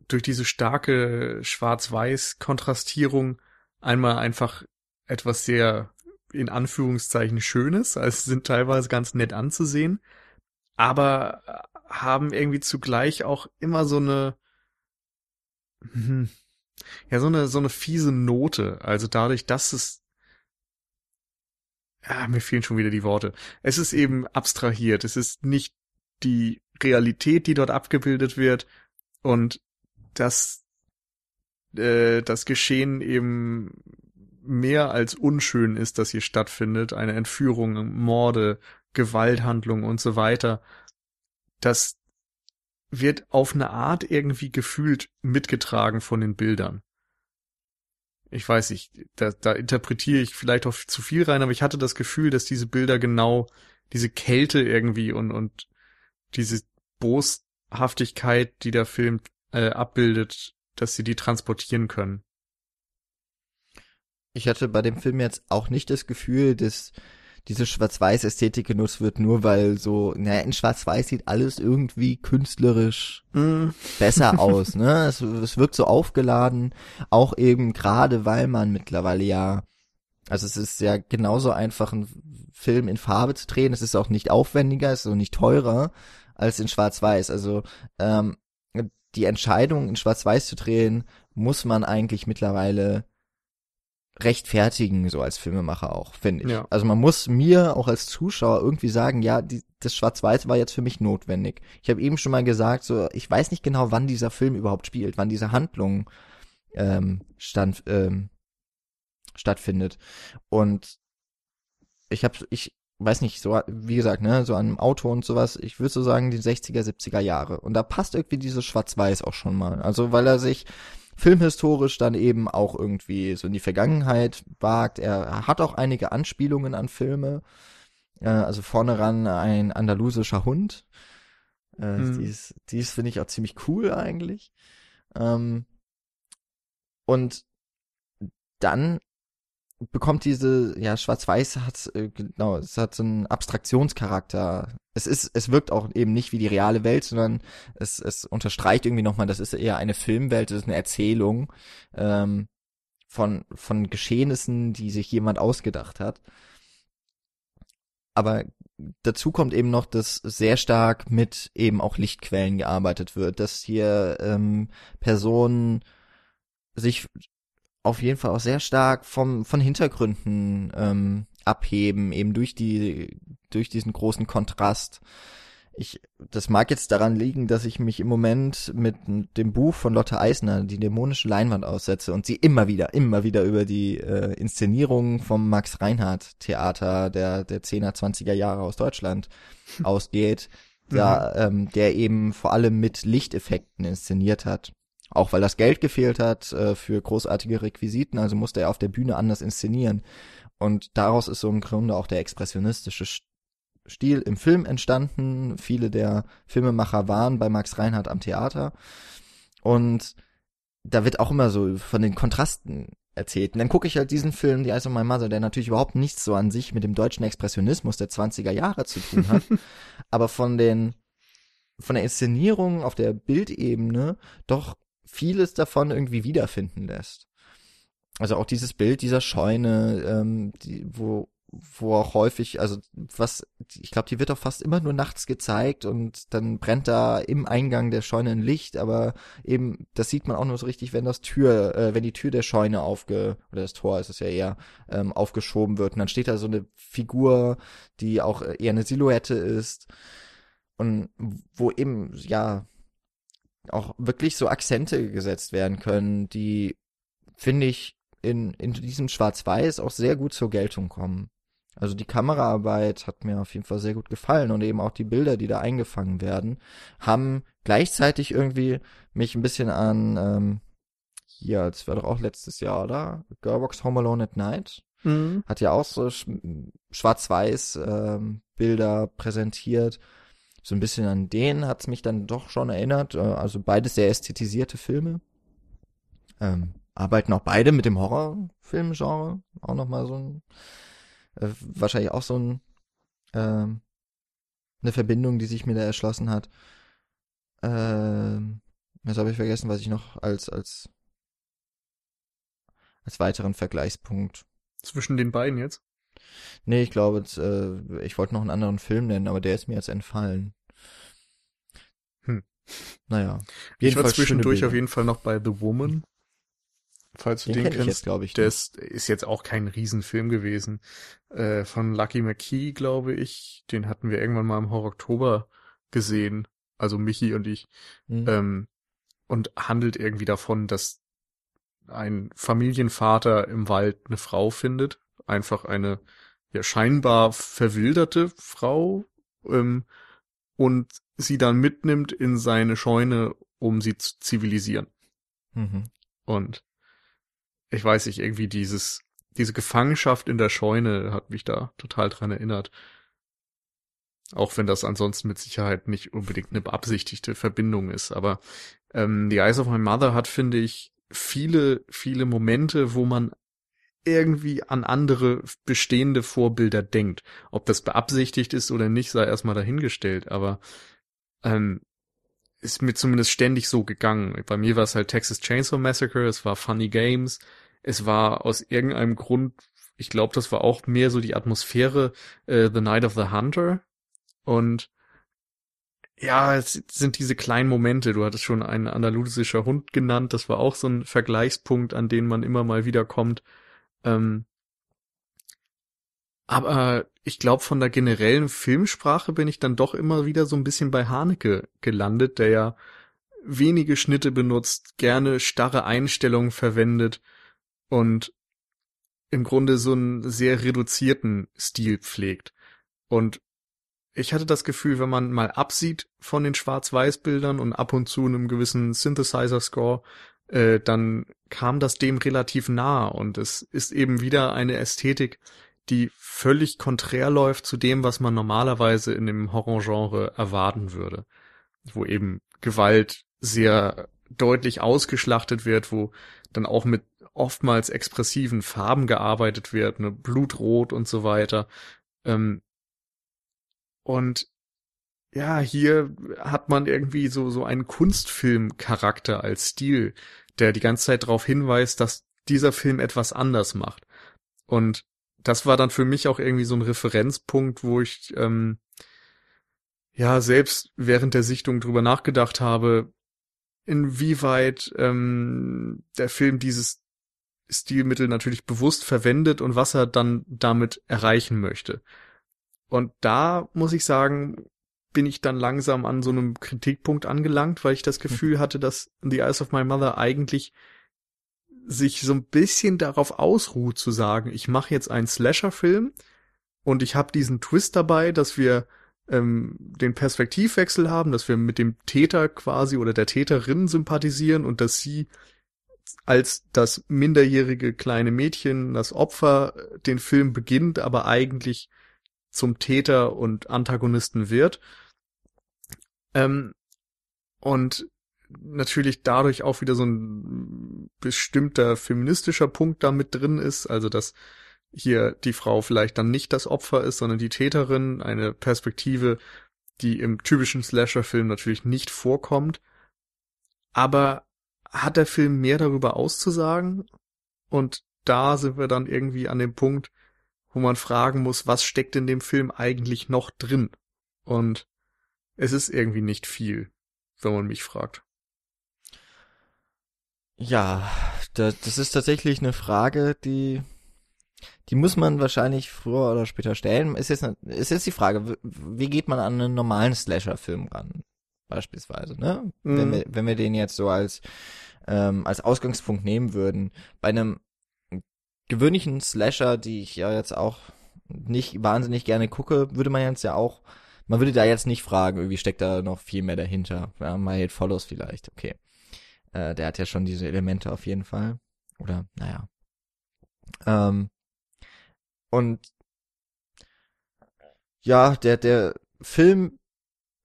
durch diese starke Schwarz-Weiß-Kontrastierung einmal einfach etwas sehr in Anführungszeichen Schönes, also sind teilweise ganz nett anzusehen, aber haben irgendwie zugleich auch immer so eine, hm, ja, so eine, so eine fiese Note. Also dadurch, dass es, ja, mir fehlen schon wieder die Worte. Es ist eben abstrahiert. Es ist nicht die Realität, die dort abgebildet wird und das, äh, das Geschehen eben mehr als unschön ist, das hier stattfindet, eine Entführung, Morde, Gewalthandlung und so weiter, das wird auf eine Art irgendwie gefühlt mitgetragen von den Bildern. Ich weiß nicht, da, da interpretiere ich vielleicht auch zu viel rein, aber ich hatte das Gefühl, dass diese Bilder genau diese Kälte irgendwie und, und diese Boshaftigkeit, die der Film äh, abbildet, dass sie die transportieren können.
Ich hatte bei dem Film jetzt auch nicht das Gefühl, dass diese Schwarz-Weiß-Ästhetik genutzt wird, nur weil so, naja, in Schwarz-Weiß sieht alles irgendwie künstlerisch mm. besser aus, ne? Es, es wirkt so aufgeladen, auch eben gerade, weil man mittlerweile ja, also es ist ja genauso einfach, einen Film in Farbe zu drehen, es ist auch nicht aufwendiger, es ist auch nicht teurer als in Schwarz-Weiß. Also ähm, die Entscheidung, in Schwarz-Weiß zu drehen, muss man eigentlich mittlerweile rechtfertigen, so als Filmemacher auch, finde ich. Ja. Also man muss mir auch als Zuschauer irgendwie sagen, ja, die, das Schwarz-Weiß war jetzt für mich notwendig. Ich habe eben schon mal gesagt, so ich weiß nicht genau, wann dieser Film überhaupt spielt, wann diese Handlung ähm, stand, ähm, stattfindet. Und ich habe, ich weiß nicht, so wie gesagt, ne, so an einem Auto und sowas, ich würde so sagen die 60er, 70er Jahre. Und da passt irgendwie dieses Schwarz-Weiß auch schon mal. Also weil er sich filmhistorisch dann eben auch irgendwie so in die Vergangenheit wagt. Er hat auch einige Anspielungen an Filme. Äh, also vorne ran ein andalusischer Hund. Äh, mhm. Dies, dies finde ich auch ziemlich cool eigentlich. Ähm, und dann bekommt diese, ja, Schwarz-Weiß hat, äh, genau, es hat so einen Abstraktionscharakter. Es ist, es wirkt auch eben nicht wie die reale Welt, sondern es, es unterstreicht irgendwie nochmal, das ist eher eine Filmwelt, das ist eine Erzählung ähm, von, von Geschehnissen, die sich jemand ausgedacht hat. Aber dazu kommt eben noch, dass sehr stark mit eben auch Lichtquellen gearbeitet wird, dass hier ähm, Personen sich auf jeden Fall auch sehr stark vom von Hintergründen ähm, abheben, eben durch die durch diesen großen Kontrast. Ich, das mag jetzt daran liegen, dass ich mich im Moment mit dem Buch von Lotte Eisner, die dämonische Leinwand aussetze und sie immer wieder, immer wieder über die äh, Inszenierung vom Max Reinhardt Theater der der 10er, 20er Jahre aus Deutschland ausgeht, da, mhm. ähm, der eben vor allem mit Lichteffekten inszeniert hat. Auch weil das Geld gefehlt hat äh, für großartige Requisiten, also musste er auf der Bühne anders inszenieren. Und daraus ist so im Grunde auch der expressionistische Stil im Film entstanden. Viele der Filmemacher waren bei Max Reinhardt am Theater. Und da wird auch immer so von den Kontrasten erzählt. Und dann gucke ich halt diesen Film, The Eyes of My Mother, der natürlich überhaupt nichts so an sich mit dem deutschen Expressionismus der 20er Jahre zu tun hat, aber von den von der Inszenierung auf der Bildebene doch vieles davon irgendwie wiederfinden lässt. Also auch dieses Bild dieser Scheune, ähm, die, wo wo auch häufig, also was, ich glaube, die wird auch fast immer nur nachts gezeigt und dann brennt da im Eingang der Scheune ein Licht, aber eben, das sieht man auch nur so richtig, wenn das Tür, äh, wenn die Tür der Scheune aufge, oder das Tor ist es ja eher, ähm, aufgeschoben wird und dann steht da so eine Figur, die auch eher eine Silhouette ist und wo eben, ja, auch wirklich so Akzente gesetzt werden können, die, finde ich, in, in diesem Schwarz-Weiß auch sehr gut zur Geltung kommen. Also die Kameraarbeit hat mir auf jeden Fall sehr gut gefallen und eben auch die Bilder, die da eingefangen werden, haben gleichzeitig irgendwie mich ein bisschen an, ähm, hier, das war doch auch letztes Jahr, oder? Girlbox Home Alone at Night. Mhm. Hat ja auch so schwarz-weiß ähm, Bilder präsentiert so ein bisschen an den hat's mich dann doch schon erinnert. Äh, also beides sehr ästhetisierte Filme. Ähm, arbeiten auch beide mit dem Horrorfilmgenre. Auch nochmal so ein, äh, wahrscheinlich auch so ein, ähm, eine Verbindung, die sich mir da erschlossen hat. Ähm, jetzt habe ich vergessen, was ich noch als, als als weiteren Vergleichspunkt.
Zwischen den beiden jetzt?
Nee, ich glaube, äh, ich wollte noch einen anderen Film nennen, aber der ist mir jetzt entfallen.
Hm.
Naja.
Ich war zwischendurch auf jeden Fall noch bei The Woman. Falls du
Den
den,
kenn
kennst.
jetzt, glaube ich,
Der
nicht.
ist, ist jetzt auch kein Riesenfilm gewesen. Äh, von Lucky McKee, glaube ich. Den hatten wir irgendwann mal im Horror Oktober gesehen. Also Michi und ich.
Hm.
Ähm, und handelt irgendwie davon, dass ein Familienvater im Wald eine Frau findet. Einfach eine ja, scheinbar verwilderte Frau. Ähm, und sie dann mitnimmt in seine Scheune, um sie zu zivilisieren.
Mhm.
Und ich weiß nicht, irgendwie dieses, diese Gefangenschaft in der Scheune hat mich da total dran erinnert. Auch wenn das ansonsten mit Sicherheit nicht unbedingt eine beabsichtigte Verbindung ist. Aber ähm, The Eyes of My Mother hat, finde ich, viele, viele Momente, wo man irgendwie an andere bestehende Vorbilder denkt. Ob das beabsichtigt ist oder nicht, sei erstmal dahingestellt. Aber ähm, ist mir zumindest ständig so gegangen. Bei mir war es halt Texas Chainsaw Massacre, es war Funny Games, es war aus irgendeinem Grund, ich glaube, das war auch mehr so die Atmosphäre äh, The Night of the Hunter und ja, es sind diese kleinen Momente. Du hattest schon ein andalusischer Hund genannt. Das war auch so ein Vergleichspunkt, an den man immer mal wieder kommt. Ähm, aber ich glaube, von der generellen Filmsprache bin ich dann doch immer wieder so ein bisschen bei Haneke gelandet, der ja wenige Schnitte benutzt, gerne starre Einstellungen verwendet und im Grunde so einen sehr reduzierten Stil pflegt. Und ich hatte das Gefühl, wenn man mal absieht von den Schwarz-Weiß-Bildern und ab und zu einem gewissen Synthesizer-Score, äh, dann kam das dem relativ nah und es ist eben wieder eine Ästhetik, die völlig konträr läuft zu dem, was man normalerweise in dem Horrorgenre erwarten würde. Wo eben Gewalt sehr deutlich ausgeschlachtet wird, wo dann auch mit oftmals expressiven Farben gearbeitet wird, ne, Blutrot und so weiter. Ähm, und ja, hier hat man irgendwie so, so einen Kunstfilm-Charakter als Stil, der die ganze Zeit darauf hinweist, dass dieser Film etwas anders macht. Und das war dann für mich auch irgendwie so ein Referenzpunkt, wo ich ähm, ja selbst während der Sichtung drüber nachgedacht habe, inwieweit ähm, der Film dieses Stilmittel natürlich bewusst verwendet und was er dann damit erreichen möchte. Und da muss ich sagen, bin ich dann langsam an so einem Kritikpunkt angelangt, weil ich das Gefühl hatte, dass The Eyes of My Mother eigentlich sich so ein bisschen darauf ausruht zu sagen, ich mache jetzt einen Slasher-Film und ich habe diesen Twist dabei, dass wir ähm, den Perspektivwechsel haben, dass wir mit dem Täter quasi oder der Täterin sympathisieren und dass sie als das minderjährige kleine Mädchen, das Opfer, den Film beginnt, aber eigentlich zum Täter und Antagonisten wird. Ähm, und natürlich dadurch auch wieder so ein bestimmter feministischer Punkt da mit drin ist, also dass hier die Frau vielleicht dann nicht das Opfer ist, sondern die Täterin, eine Perspektive, die im typischen Slasher-Film natürlich nicht vorkommt. Aber hat der Film mehr darüber auszusagen? Und da sind wir dann irgendwie an dem Punkt, wo man fragen muss, was steckt in dem Film eigentlich noch drin? Und es ist irgendwie nicht viel, wenn man mich fragt.
Ja, das, das ist tatsächlich eine Frage, die die muss man wahrscheinlich früher oder später stellen. Ist jetzt, ist jetzt die Frage, wie geht man an einen normalen Slasher-Film ran? Beispielsweise, ne? Mhm. Wenn, wir, wenn wir den jetzt so als, ähm, als Ausgangspunkt nehmen würden. Bei einem gewöhnlichen Slasher, die ich ja jetzt auch nicht wahnsinnig gerne gucke, würde man jetzt ja auch, man würde da jetzt nicht fragen, irgendwie steckt da noch viel mehr dahinter. Ja, My Hate Follows vielleicht, okay. Äh, der hat ja schon diese Elemente auf jeden Fall. Oder, naja. Ähm, und ja, der, der Film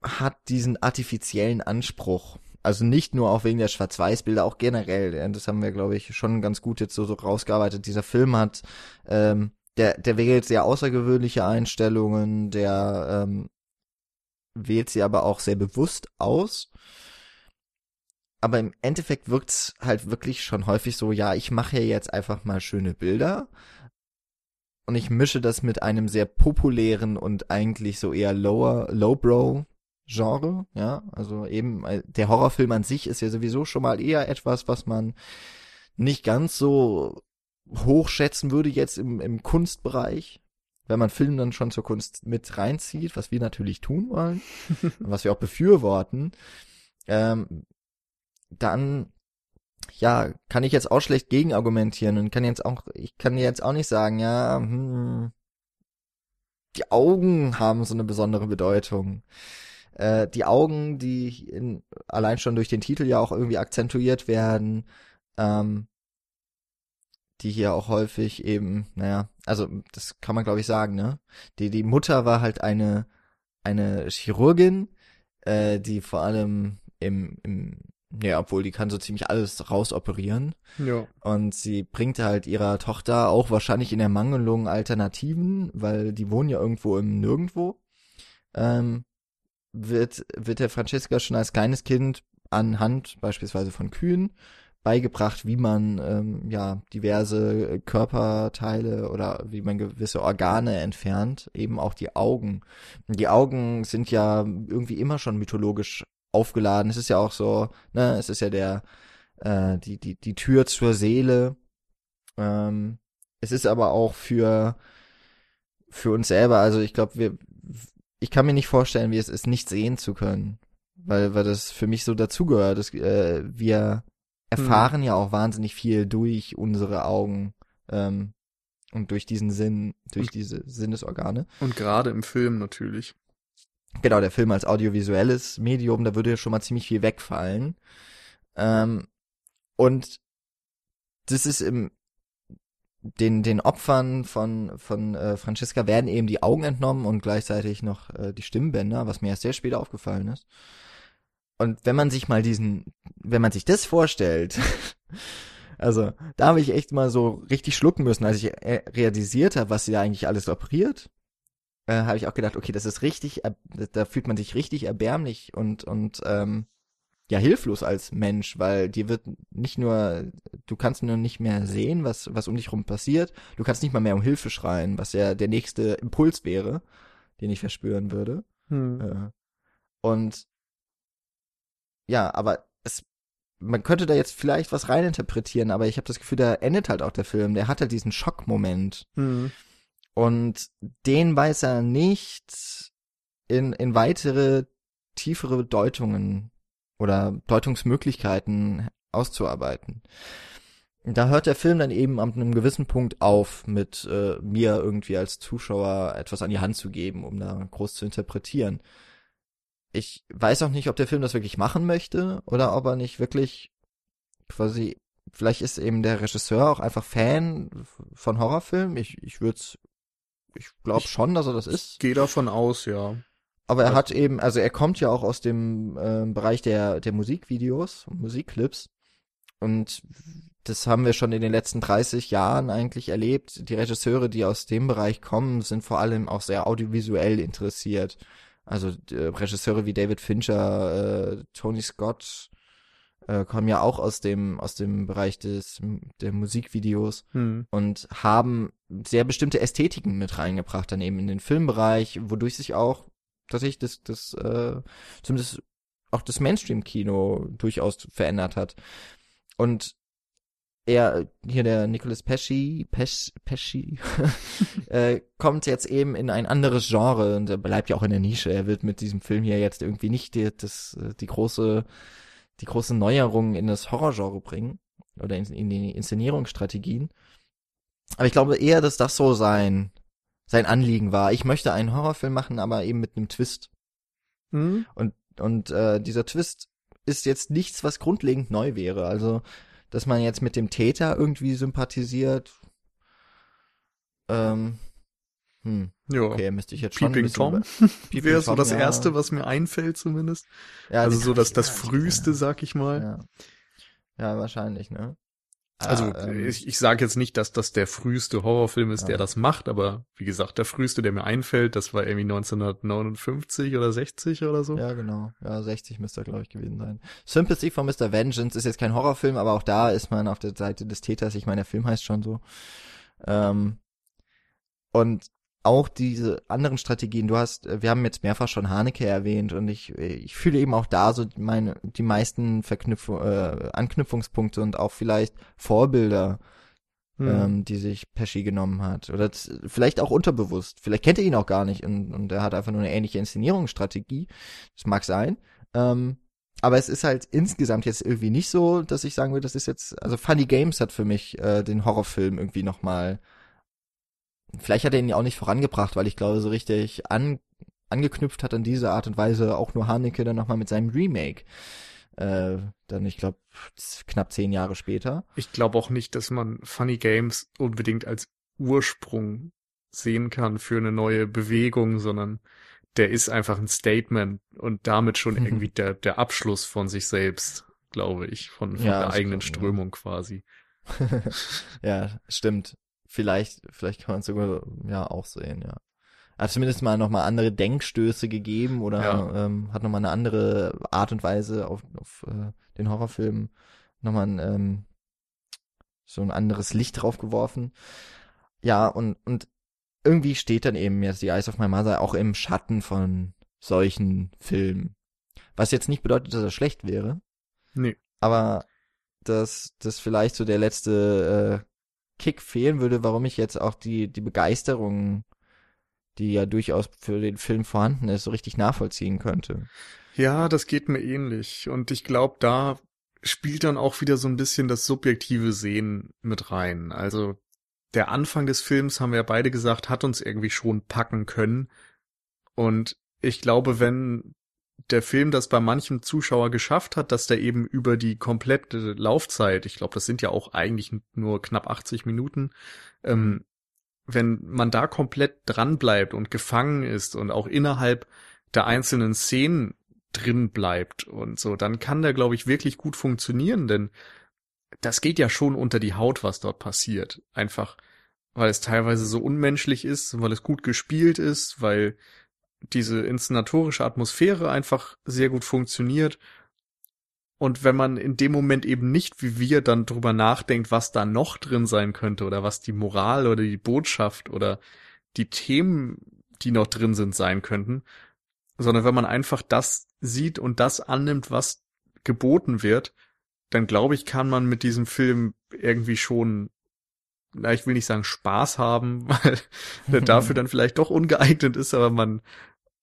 hat diesen artifiziellen Anspruch. Also nicht nur auch wegen der Schwarz-Weiß-Bilder, auch generell. Das haben wir, glaube ich, schon ganz gut jetzt so, so rausgearbeitet. Dieser Film hat, ähm, der, der wählt sehr außergewöhnliche Einstellungen, der ähm, wählt sie aber auch sehr bewusst aus. aber im Endeffekt wirkt's halt wirklich schon häufig so, ja, ich mache ja jetzt einfach mal schöne Bilder. Und ich mische das mit einem sehr populären und eigentlich so eher lower, lowbrow Genre, ja, also eben äh, der Horrorfilm an sich ist ja sowieso schon mal eher etwas, was man nicht ganz so hochschätzen würde jetzt im, im Kunstbereich, wenn man Film dann schon zur Kunst mit reinzieht, was wir natürlich tun wollen und was wir auch befürworten, ähm, dann ja, kann ich jetzt auch schlecht gegenargumentieren und kann jetzt auch, ich kann jetzt auch nicht sagen, ja, hm, die Augen haben so eine besondere Bedeutung. Äh, die Augen, die in, allein schon durch den Titel ja auch irgendwie akzentuiert werden, ähm, die hier auch häufig eben, naja, also das kann man glaube ich sagen, ne? Die, die Mutter war halt eine, eine Chirurgin, äh, die vor allem im, im, ja, obwohl die kann so ziemlich alles rausoperieren.
Ja.
Und sie bringt halt ihrer Tochter auch wahrscheinlich in der Mangelung Alternativen, weil die wohnen ja irgendwo im Nirgendwo. Ähm, wird, wird der Francesca schon als kleines Kind anhand beispielsweise von Kühen beigebracht, wie man ähm, ja diverse Körperteile oder wie man gewisse Organe entfernt, eben auch die Augen. Die Augen sind ja irgendwie immer schon mythologisch aufgeladen. Es ist ja auch so, ne, es ist ja der äh, die die die Tür zur Seele. Ähm, es ist aber auch für für uns selber, also ich glaube, wir ich kann mir nicht vorstellen, wie es ist, nicht sehen zu können, weil weil das für mich so dazugehört. äh, wir erfahren hm. ja auch wahnsinnig viel durch unsere Augen ähm, und durch diesen Sinn, durch und, diese Sinnesorgane.
Und gerade im Film natürlich.
Genau, der Film als audiovisuelles Medium, da würde ja schon mal ziemlich viel wegfallen. Ähm, und das ist im den den Opfern von von äh, Francesca werden eben die Augen entnommen und gleichzeitig noch äh, die Stimmbänder, was mir erst sehr spät aufgefallen ist. Und wenn man sich mal diesen, wenn man sich das vorstellt, also da habe ich echt mal so richtig schlucken müssen, als ich äh, realisiert habe, was sie da eigentlich alles operiert, äh, habe ich auch gedacht, okay, das ist richtig, da fühlt man sich richtig erbärmlich und und ähm, ja hilflos als Mensch, weil dir wird nicht nur, du kannst nur nicht mehr sehen, was was um dich rum passiert, du kannst nicht mal mehr um Hilfe schreien, was ja der nächste Impuls wäre, den ich verspüren würde. Hm. Äh, und ja, aber man könnte da jetzt vielleicht was reininterpretieren, aber ich habe das Gefühl, da endet halt auch der Film. Der hat halt diesen Schockmoment. Mhm. Und den weiß er nicht in, in weitere, tiefere Deutungen oder Deutungsmöglichkeiten auszuarbeiten. Da hört der Film dann eben an einem gewissen Punkt auf, mit äh, mir irgendwie als Zuschauer etwas an die Hand zu geben, um da groß zu interpretieren ich weiß auch nicht, ob der Film das wirklich machen möchte oder ob er nicht wirklich quasi, vielleicht ist eben der Regisseur auch einfach Fan von Horrorfilmen. Ich, ich würde ich glaube schon, dass er das ist.
Gehe davon aus, ja.
Aber er hat eben, also er kommt ja auch aus dem äh, Bereich der, der Musikvideos, Musikclips. Und das haben wir schon in den letzten 30 Jahren eigentlich erlebt. Die Regisseure, die aus dem Bereich kommen, sind vor allem auch sehr audiovisuell interessiert. Also äh, Regisseure wie David Fincher, äh, Tony Scott äh, kommen ja auch aus dem aus dem Bereich des der Musikvideos hm. und haben sehr bestimmte Ästhetiken mit reingebracht dann eben in den Filmbereich, wodurch sich auch tatsächlich das das äh, zumindest auch das Mainstream-Kino durchaus verändert hat. Und er, hier der Nicolas Pesci, Pesci, Pesci äh, kommt jetzt eben in ein anderes Genre und er bleibt ja auch in der Nische. Er wird mit diesem Film hier jetzt irgendwie nicht die, das, die große, die große Neuerung in das Horrorgenre bringen oder in, in die Inszenierungsstrategien. Aber ich glaube eher, dass das so sein, sein Anliegen war. Ich möchte einen Horrorfilm machen, aber eben mit einem Twist. Mhm. Und, und äh, dieser Twist ist jetzt nichts, was grundlegend neu wäre. Also dass man jetzt mit dem Täter irgendwie sympathisiert. Ähm, hm. Ja. Okay, müsste ich jetzt schon
Peeping Tom wäre so das ja. erste, was mir einfällt zumindest. Ja, also so das, das früheste, sag ich mal.
Ja. ja, wahrscheinlich, ne?
Also ah, ähm, ich, ich sage jetzt nicht, dass das der früheste Horrorfilm ist, ja. der das macht, aber wie gesagt, der früheste, der mir einfällt, das war irgendwie 1959 oder 60 oder so.
Ja, genau. Ja, 60 müsste er, glaube ich, gewesen sein. Sympathy for Mr. Vengeance ist jetzt kein Horrorfilm, aber auch da ist man auf der Seite des Täters. Ich meine, der Film heißt schon so. Ähm, und auch diese anderen Strategien, du hast, äh, wir haben jetzt mehrfach schon Haneke erwähnt und ich, ich fühle eben auch da so meine, die meisten Verknüpfung, äh, Anknüpfungspunkte und auch vielleicht Vorbilder, hm. ähm, die sich Pesci genommen hat. Oder vielleicht auch unterbewusst. Vielleicht kennt er ihn auch gar nicht und, und er hat einfach nur eine ähnliche Inszenierungsstrategie. Das mag sein. Ähm, aber es ist halt insgesamt jetzt irgendwie nicht so, dass ich sagen würde, das ist jetzt, also Funny Games hat für mich äh, den Horrorfilm irgendwie nochmal vielleicht hat er ihn ja auch nicht vorangebracht, weil ich glaube, so richtig an, angeknüpft hat an diese Art und Weise auch nur Haneke dann nochmal mit seinem Remake. Äh, dann, ich glaube, knapp zehn Jahre später.
Ich glaube auch nicht, dass man Funny Games unbedingt als Ursprung sehen kann für eine neue Bewegung, sondern der ist einfach ein Statement und damit schon irgendwie der, der Abschluss von sich selbst, glaube ich, von, von ja, der eigenen Strömung ja. quasi.
ja, stimmt vielleicht, vielleicht kann man es sogar ja auch sehen, ja. Hat zumindest mal nochmal andere Denkstöße gegeben oder ja. ähm, hat nochmal eine andere Art und Weise auf, auf äh, den Horrorfilm nochmal ein, ähm, so ein anderes Licht drauf geworfen. Ja, und, und irgendwie steht dann eben jetzt die Eyes of My Mother auch im Schatten von solchen Filmen. Was jetzt nicht bedeutet, dass er schlecht wäre.
Nee.
Aber dass das vielleicht so der letzte äh, Kick fehlen würde, warum ich jetzt auch die, die Begeisterung, die ja durchaus für den Film vorhanden ist, so richtig nachvollziehen könnte.
Ja, das geht mir ähnlich. Und ich glaube, da spielt dann auch wieder so ein bisschen das subjektive Sehen mit rein. Also der Anfang des Films, haben wir ja beide gesagt, hat uns irgendwie schon packen können. Und ich glaube, wenn der Film das bei manchem Zuschauer geschafft hat, dass der eben über die komplette Laufzeit, ich glaube, das sind ja auch eigentlich nur knapp 80 Minuten, ähm, wenn man da komplett dran bleibt und gefangen ist und auch innerhalb der einzelnen Szenen drin bleibt und so, dann kann der, glaube ich, wirklich gut funktionieren, denn das geht ja schon unter die Haut, was dort passiert. Einfach, weil es teilweise so unmenschlich ist, weil es gut gespielt ist, weil diese inszenatorische Atmosphäre einfach sehr gut funktioniert. Und wenn man in dem Moment eben nicht wie wir dann drüber nachdenkt, was da noch drin sein könnte oder was die Moral oder die Botschaft oder die Themen, die noch drin sind, sein könnten, sondern wenn man einfach das sieht und das annimmt, was geboten wird, dann glaube ich, kann man mit diesem Film irgendwie schon, na, ich will nicht sagen Spaß haben, weil der dafür dann vielleicht doch ungeeignet ist, aber man,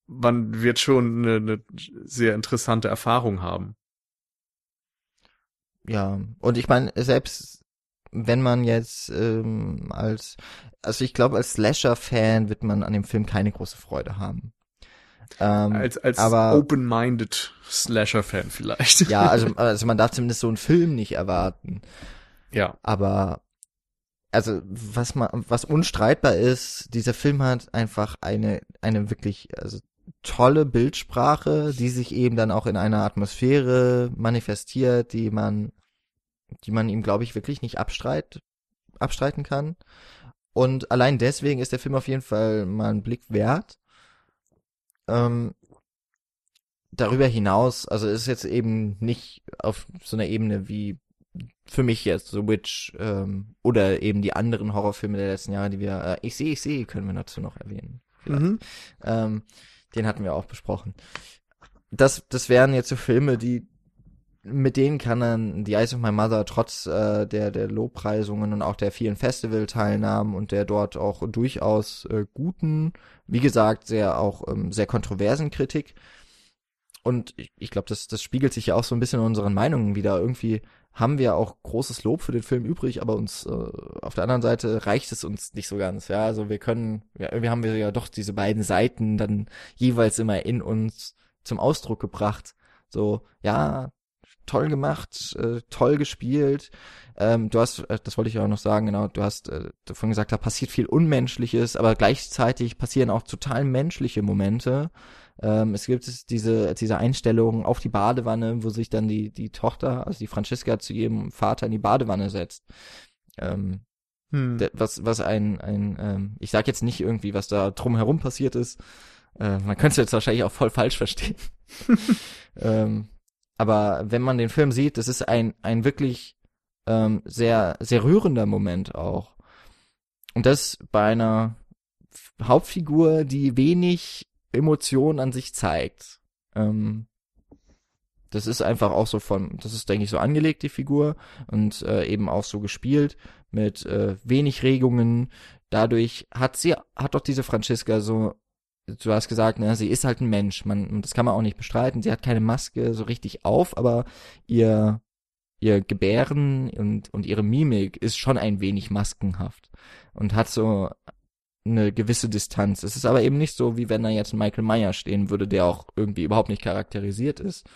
man wird schon eine, eine sehr interessante Erfahrung haben.
Ja, und ich meine, selbst wenn man jetzt ähm, als, also ich glaube, als Slasher-Fan wird man an dem Film keine große Freude haben.
Ähm, als als open-minded Slasher-Fan vielleicht.
Ja, also, also man darf zumindest so einen Film nicht erwarten.
Ja.
Aber also was man was unstreitbar ist, dieser Film hat einfach eine eine wirklich also tolle Bildsprache, die sich eben dann auch in einer Atmosphäre manifestiert, die man, die man ihm, glaube ich, wirklich nicht abstreit, abstreiten kann. Und allein deswegen ist der Film auf jeden Fall mal einen Blick wert. Ähm, darüber hinaus, also ist jetzt eben nicht auf so einer Ebene wie für mich jetzt The Witch ähm, oder eben die anderen Horrorfilme der letzten Jahre, die wir, äh, ich sehe, ich sehe, können wir dazu noch erwähnen. Mhm. Ähm, den hatten wir auch besprochen. Das, das wären jetzt so Filme, die, mit denen kann dann The Eyes of My Mother trotz äh, der, der Lobpreisungen und auch der vielen Festivalteilnahmen und der dort auch durchaus äh, guten, wie gesagt, sehr auch ähm, sehr kontroversen Kritik. Und ich, ich glaube, das, das spiegelt sich ja auch so ein bisschen in unseren Meinungen wieder. Irgendwie haben wir auch großes Lob für den Film übrig, aber uns äh, auf der anderen Seite reicht es uns nicht so ganz. Ja, also wir können, ja, irgendwie haben wir ja doch diese beiden Seiten dann jeweils immer in uns zum Ausdruck gebracht. So, ja, toll gemacht, äh, toll gespielt. Ähm, du hast, äh, das wollte ich auch noch sagen, genau, du hast äh, davon gesagt, da passiert viel Unmenschliches, aber gleichzeitig passieren auch total menschliche Momente. Ähm, es gibt diese, diese Einstellung auf die Badewanne, wo sich dann die, die Tochter, also die Franziska zu ihrem Vater in die Badewanne setzt. Ähm, hm. was, was ein, ein ähm, ich sag jetzt nicht irgendwie, was da drumherum passiert ist. Äh, man könnte es jetzt wahrscheinlich auch voll falsch verstehen. ähm, aber wenn man den Film sieht, das ist ein, ein wirklich ähm, sehr, sehr rührender Moment auch. Und das bei einer Hauptfigur, die wenig Emotion an sich zeigt. Ähm, das ist einfach auch so von, das ist, denke ich, so angelegt, die Figur, und äh, eben auch so gespielt, mit äh, wenig Regungen. Dadurch hat sie, hat doch diese Franziska so, du hast gesagt, ne, sie ist halt ein Mensch, man, das kann man auch nicht bestreiten, sie hat keine Maske so richtig auf, aber ihr, ihr Gebären und, und ihre Mimik ist schon ein wenig maskenhaft und hat so eine gewisse Distanz. Es ist aber eben nicht so, wie wenn da jetzt Michael Meyer stehen würde, der auch irgendwie überhaupt nicht charakterisiert ist.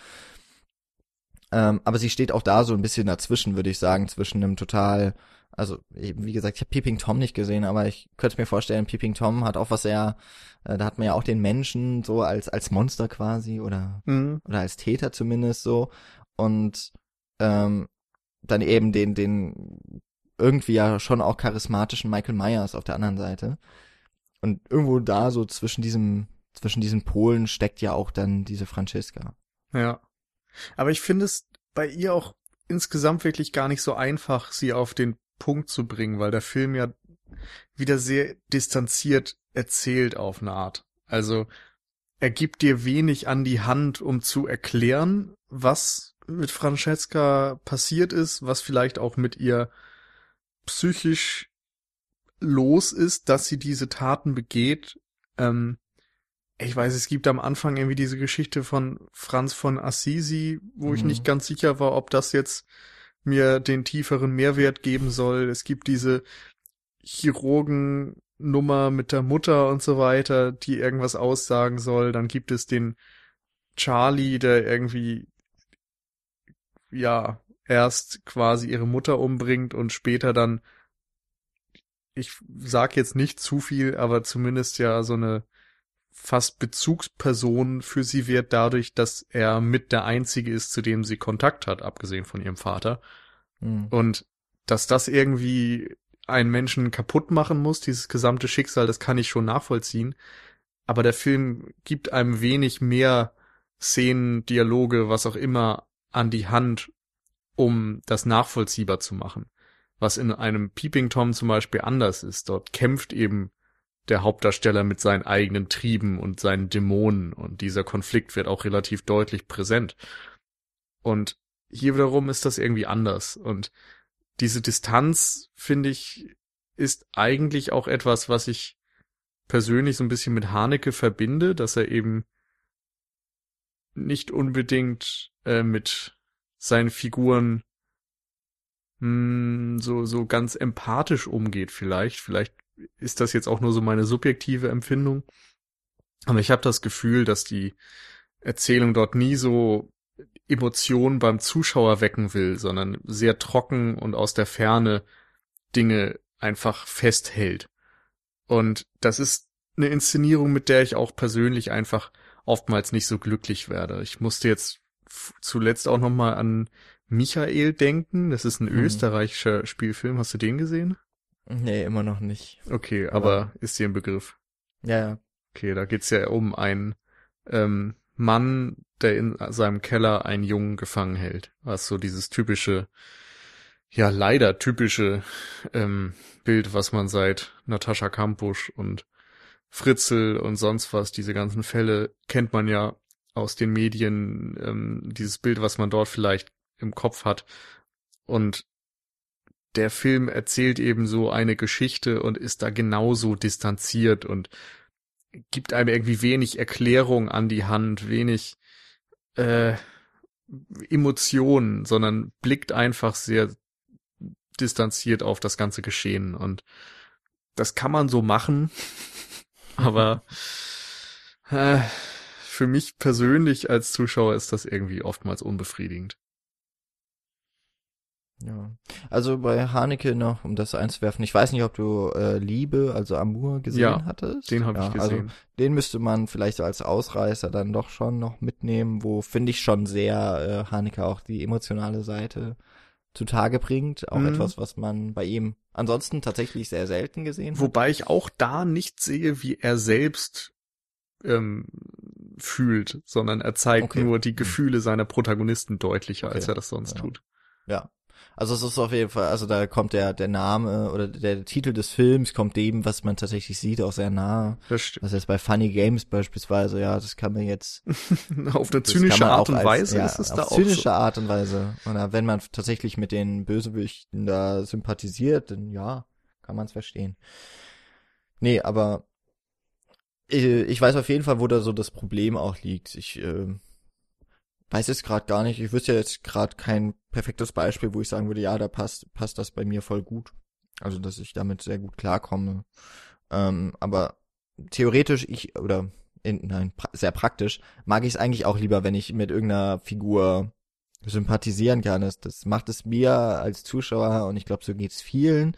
Ähm, aber sie steht auch da so ein bisschen dazwischen, würde ich sagen, zwischen einem total, also wie gesagt, ich habe Peeping Tom nicht gesehen, aber ich könnte mir vorstellen, Peeping Tom hat auch was sehr, äh, da hat man ja auch den Menschen so als als Monster quasi oder mhm. oder als Täter zumindest so und ähm, dann eben den den irgendwie ja schon auch charismatischen Michael Myers auf der anderen Seite. Und irgendwo da so zwischen diesem, zwischen diesen Polen steckt ja auch dann diese Franziska.
Ja. Aber ich finde es bei ihr auch insgesamt wirklich gar nicht so einfach, sie auf den Punkt zu bringen, weil der Film ja wieder sehr distanziert erzählt auf eine Art. Also er gibt dir wenig an die Hand, um zu erklären, was mit Francesca passiert ist, was vielleicht auch mit ihr psychisch los ist, dass sie diese Taten begeht. Ähm, ich weiß, es gibt am Anfang irgendwie diese Geschichte von Franz von Assisi, wo mhm. ich nicht ganz sicher war, ob das jetzt mir den tieferen Mehrwert geben soll. Es gibt diese Chirurgennummer mit der Mutter und so weiter, die irgendwas aussagen soll. Dann gibt es den Charlie, der irgendwie ja erst quasi ihre Mutter umbringt und später dann, ich sag jetzt nicht zu viel, aber zumindest ja so eine fast Bezugsperson für sie wird dadurch, dass er mit der Einzige ist, zu dem sie Kontakt hat, abgesehen von ihrem Vater. Mhm. Und dass das irgendwie einen Menschen kaputt machen muss, dieses gesamte Schicksal, das kann ich schon nachvollziehen. Aber der Film gibt einem wenig mehr Szenen, Dialoge, was auch immer an die Hand, um das nachvollziehbar zu machen. Was in einem Peeping Tom zum Beispiel anders ist. Dort kämpft eben der Hauptdarsteller mit seinen eigenen Trieben und seinen Dämonen und dieser Konflikt wird auch relativ deutlich präsent. Und hier wiederum ist das irgendwie anders und diese Distanz, finde ich, ist eigentlich auch etwas, was ich persönlich so ein bisschen mit Haneke verbinde, dass er eben nicht unbedingt äh, mit seinen Figuren hm, so, so ganz empathisch umgeht vielleicht. Vielleicht ist das jetzt auch nur so meine subjektive Empfindung. Aber ich habe das Gefühl, dass die Erzählung dort nie so Emotionen beim Zuschauer wecken will, sondern sehr trocken und aus der Ferne Dinge einfach festhält. Und das ist eine Inszenierung, mit der ich auch persönlich einfach oftmals nicht so glücklich werde. Ich musste jetzt zuletzt auch noch mal an Michael denken. Das ist ein hm. österreichischer Spielfilm. Hast du den gesehen?
Nee, immer noch nicht.
Okay, aber, aber ist dir ein Begriff?
Ja, ja.
Okay, da geht's ja um einen ähm, Mann, der in seinem Keller einen Jungen gefangen hält. Was so dieses typische, ja leider typische ähm, Bild, was man seit Natascha Kampusch und Fritzel und sonst was, diese ganzen Fälle kennt man ja aus den Medien ähm, dieses Bild, was man dort vielleicht im Kopf hat. Und der Film erzählt eben so eine Geschichte und ist da genauso distanziert und gibt einem irgendwie wenig Erklärung an die Hand, wenig äh, Emotionen, sondern blickt einfach sehr distanziert auf das ganze Geschehen. Und das kann man so machen, aber äh, für mich persönlich als Zuschauer ist das irgendwie oftmals unbefriedigend.
Ja. Also bei Haneke noch, um das einzuwerfen, ich weiß nicht, ob du äh, Liebe, also Amour gesehen
Ja,
hattest.
Den habe
ja,
ich gesehen.
Also den müsste man vielleicht so als Ausreißer dann doch schon noch mitnehmen, wo finde ich schon sehr äh, Haneke auch die emotionale Seite zutage bringt. Auch
Mhm.
etwas, was man bei ihm ansonsten tatsächlich sehr selten gesehen hat.
Wobei ich auch da nicht sehe, wie er selbst ähm, fühlt, sondern er zeigt
Okay.
nur die Gefühle seiner Protagonisten deutlicher, als
Okay.
er das sonst
Ja.
tut.
Ja. Also es ist auf jeden Fall, also da kommt der, der Name oder der Titel des Films kommt dem, was man tatsächlich sieht, auch sehr nahe.
Das stimmt.
Was jetzt bei Funny Games beispielsweise, ja, das kann man jetzt
Auf eine zynische Art und
als-
Weise
ja,
ist es
auf
da auch
zynische
so.
Art und Weise. Oder wenn man tatsächlich mit den Bösewichten da sympathisiert, dann ja, kann man es verstehen. Nee, aber äh, ich weiß auf jeden Fall, wo da so das Problem auch liegt. Ich äh, weiß jetzt gerade gar nicht. Ich wüsste jetzt gerade kein perfektes Beispiel, wo ich sagen würde, ja, da passt passt das bei mir voll gut. Also, dass ich damit sehr gut klarkomme. Ähm, aber theoretisch ich oder in, nein, pra sehr praktisch, mag ich es eigentlich auch lieber, wenn ich mit irgendeiner Figur sympathisieren kann. Das, das macht es mir als Zuschauer und ich glaube, so geht's vielen.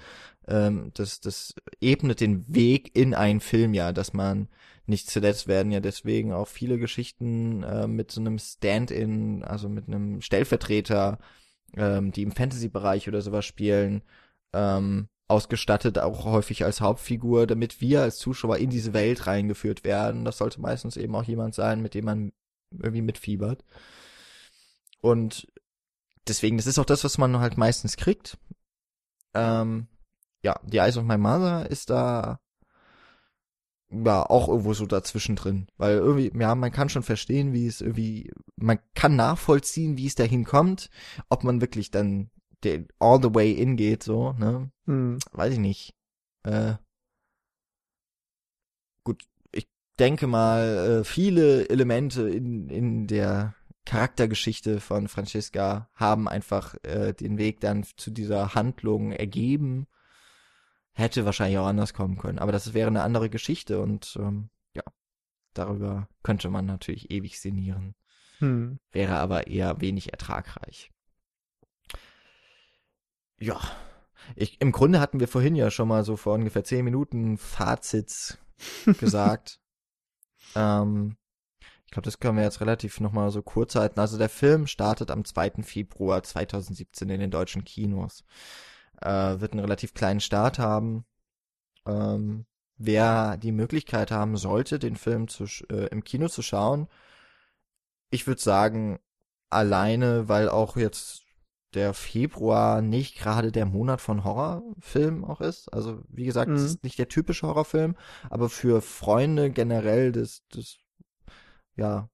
Ähm, das, das ebnet den Weg in einen Film ja, dass man nicht zuletzt werden ja deswegen auch viele Geschichten äh, mit so einem Stand-in, also mit einem Stellvertreter, ähm, die im Fantasy-Bereich oder sowas spielen, ähm, ausgestattet, auch häufig als Hauptfigur, damit wir als Zuschauer in diese Welt reingeführt werden. Das sollte meistens eben auch jemand sein, mit dem man irgendwie mitfiebert. Und deswegen, das ist auch das, was man halt meistens kriegt. Ähm, ja, die Eyes of My Mother ist da ja auch irgendwo so dazwischen drin, weil irgendwie ja man kann schon verstehen, wie es irgendwie man kann nachvollziehen, wie es dahin kommt, ob man wirklich dann den all the way in geht so, ne?
Hm.
Weiß ich nicht. Äh, gut, ich denke mal, äh, viele Elemente in in der Charaktergeschichte von Franziska haben einfach äh, den Weg dann zu dieser Handlung ergeben. Hätte wahrscheinlich auch anders kommen können, aber das wäre eine andere Geschichte und ähm, ja, darüber könnte man natürlich ewig sinnieren,
Hm.
wäre aber eher wenig ertragreich. Ja, ich, im Grunde hatten wir vorhin ja schon mal so vor ungefähr zehn Minuten Fazits gesagt. ähm, ich glaube, das können wir jetzt relativ nochmal so kurz halten. Also der Film startet am 2. Februar 2017 in den deutschen Kinos. Äh, wird einen relativ kleinen Start haben. Ähm, wer die Möglichkeit haben sollte, den Film zu, äh, im Kino zu schauen, ich würde sagen, alleine, weil auch jetzt der Februar nicht gerade der Monat von Horrorfilmen auch ist. Also, wie gesagt, es
Mhm.
ist nicht der typische Horrorfilm, aber für Freunde generell des, des, ja,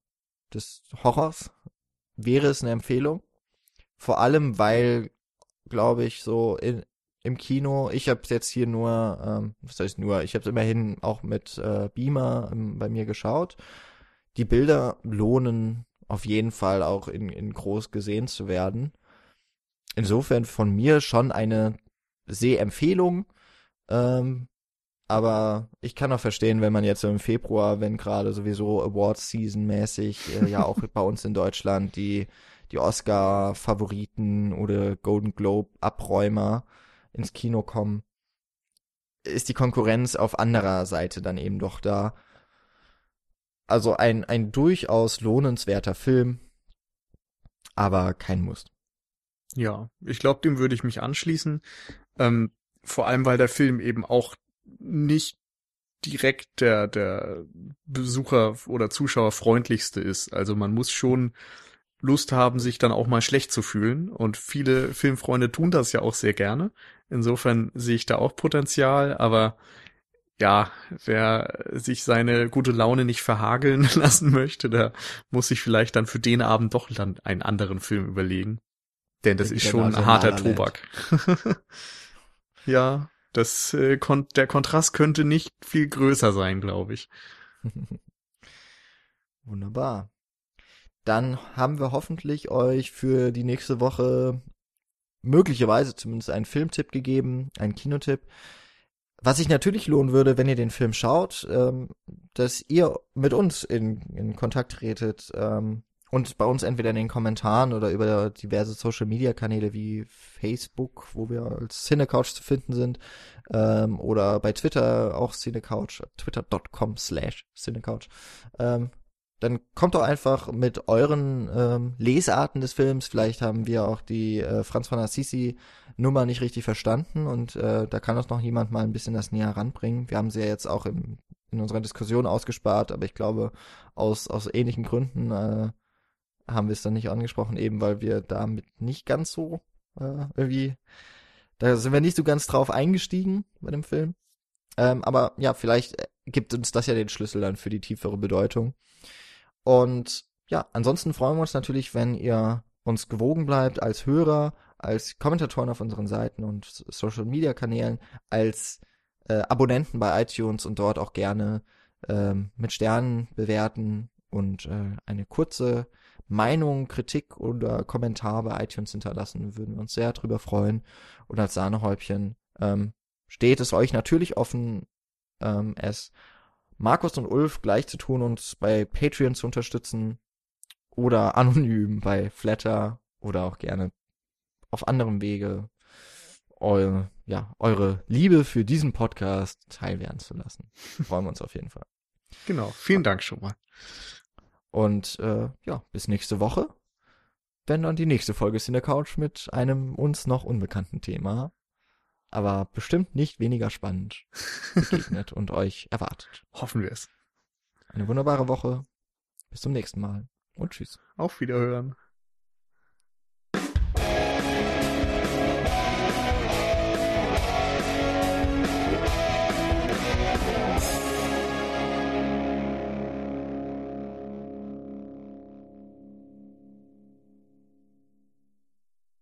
des Horrors wäre es eine Empfehlung. Vor allem, weil, glaube ich, so in, im Kino, ich habe jetzt hier nur, ähm, was heißt nur, ich habe immerhin auch mit äh, Beamer ähm, bei mir geschaut. Die Bilder lohnen auf jeden Fall auch in, in groß gesehen zu werden. Insofern von mir schon eine Sehempfehlung. Ähm, aber ich kann auch verstehen, wenn man jetzt im Februar, wenn gerade sowieso Awards Season mäßig, äh, ja auch bei uns in Deutschland die, die Oscar-Favoriten oder Golden Globe Abräumer ins Kino kommen, ist die Konkurrenz auf anderer Seite dann eben doch da. Also ein, ein durchaus lohnenswerter Film, aber kein Muss.
Ja, ich glaube, dem würde ich mich anschließen. Ähm, vor allem, weil der Film eben auch nicht direkt der, der Besucher oder Zuschauer freundlichste ist. Also man muss schon Lust haben, sich dann auch mal schlecht zu fühlen. Und viele Filmfreunde tun das ja auch sehr gerne. Insofern sehe ich da auch Potenzial, aber ja, wer sich seine gute Laune nicht verhageln lassen möchte, der muss sich vielleicht dann für den Abend doch dann einen anderen Film überlegen. Denn das
Der
ist schon
also
harter. Tobak. ja, das äh, kon der Kontrast könnte nicht viel größer sein, glaube ich.
Wunderbar. Dann haben wir hoffentlich euch für die nächste Woche möglicherweise zumindest einen Filmtipp gegeben, einen Kinotipp. Was sich natürlich lohnen würde, wenn ihr den Film schaut, ähm, dass ihr mit uns in, in Kontakt tretet, ähm, und bei uns entweder in den Kommentaren oder über diverse Social Media Kanäle wie Facebook, wo wir als Cinecouch zu finden sind, ähm, oder bei Twitter auch Cinecouch, twitter.com slash Cinecouch. Ähm, dann kommt doch einfach mit euren ähm, Lesarten des Films. Vielleicht haben wir auch die äh, Franz von Assisi Nummer nicht richtig verstanden und äh, da kann uns noch jemand mal ein bisschen das näher ranbringen. Wir haben sie ja jetzt auch im, in unserer Diskussion ausgespart, aber ich glaube, aus, aus ähnlichen Gründen äh, haben wir es dann nicht angesprochen, eben weil wir damit nicht ganz so äh, irgendwie, da sind wir nicht so ganz drauf eingestiegen bei dem Film. Ähm, aber ja, vielleicht äh, gibt uns das ja den Schlüssel dann für die tiefere Bedeutung. Und ja, ansonsten freuen wir uns natürlich, wenn ihr uns gewogen bleibt als Hörer, als Kommentatoren auf unseren Seiten und Social Media Kanälen, als äh, Abonnenten bei iTunes und dort auch gerne ähm, mit Sternen bewerten und äh, eine kurze Meinung, Kritik oder Kommentar bei iTunes hinterlassen. Würden wir uns sehr drüber freuen. Und als Sahnehäubchen ähm, steht es euch natürlich offen, ähm, es Markus und Ulf gleich zu tun und bei Patreon zu unterstützen oder anonym bei Flatter oder auch gerne auf anderem Wege eure, ja, eure Liebe für diesen Podcast teilwerden zu lassen. Freuen wir uns auf jeden Fall.
Genau, vielen Dank schon mal.
Und äh, ja, bis nächste Woche, wenn dann die nächste Folge ist in der Couch mit einem uns noch unbekannten Thema aber bestimmt nicht weniger spannend begegnet und euch erwartet.
Hoffen wir es.
Eine wunderbare Woche. Bis zum nächsten Mal und tschüss.
Auf Wiederhören.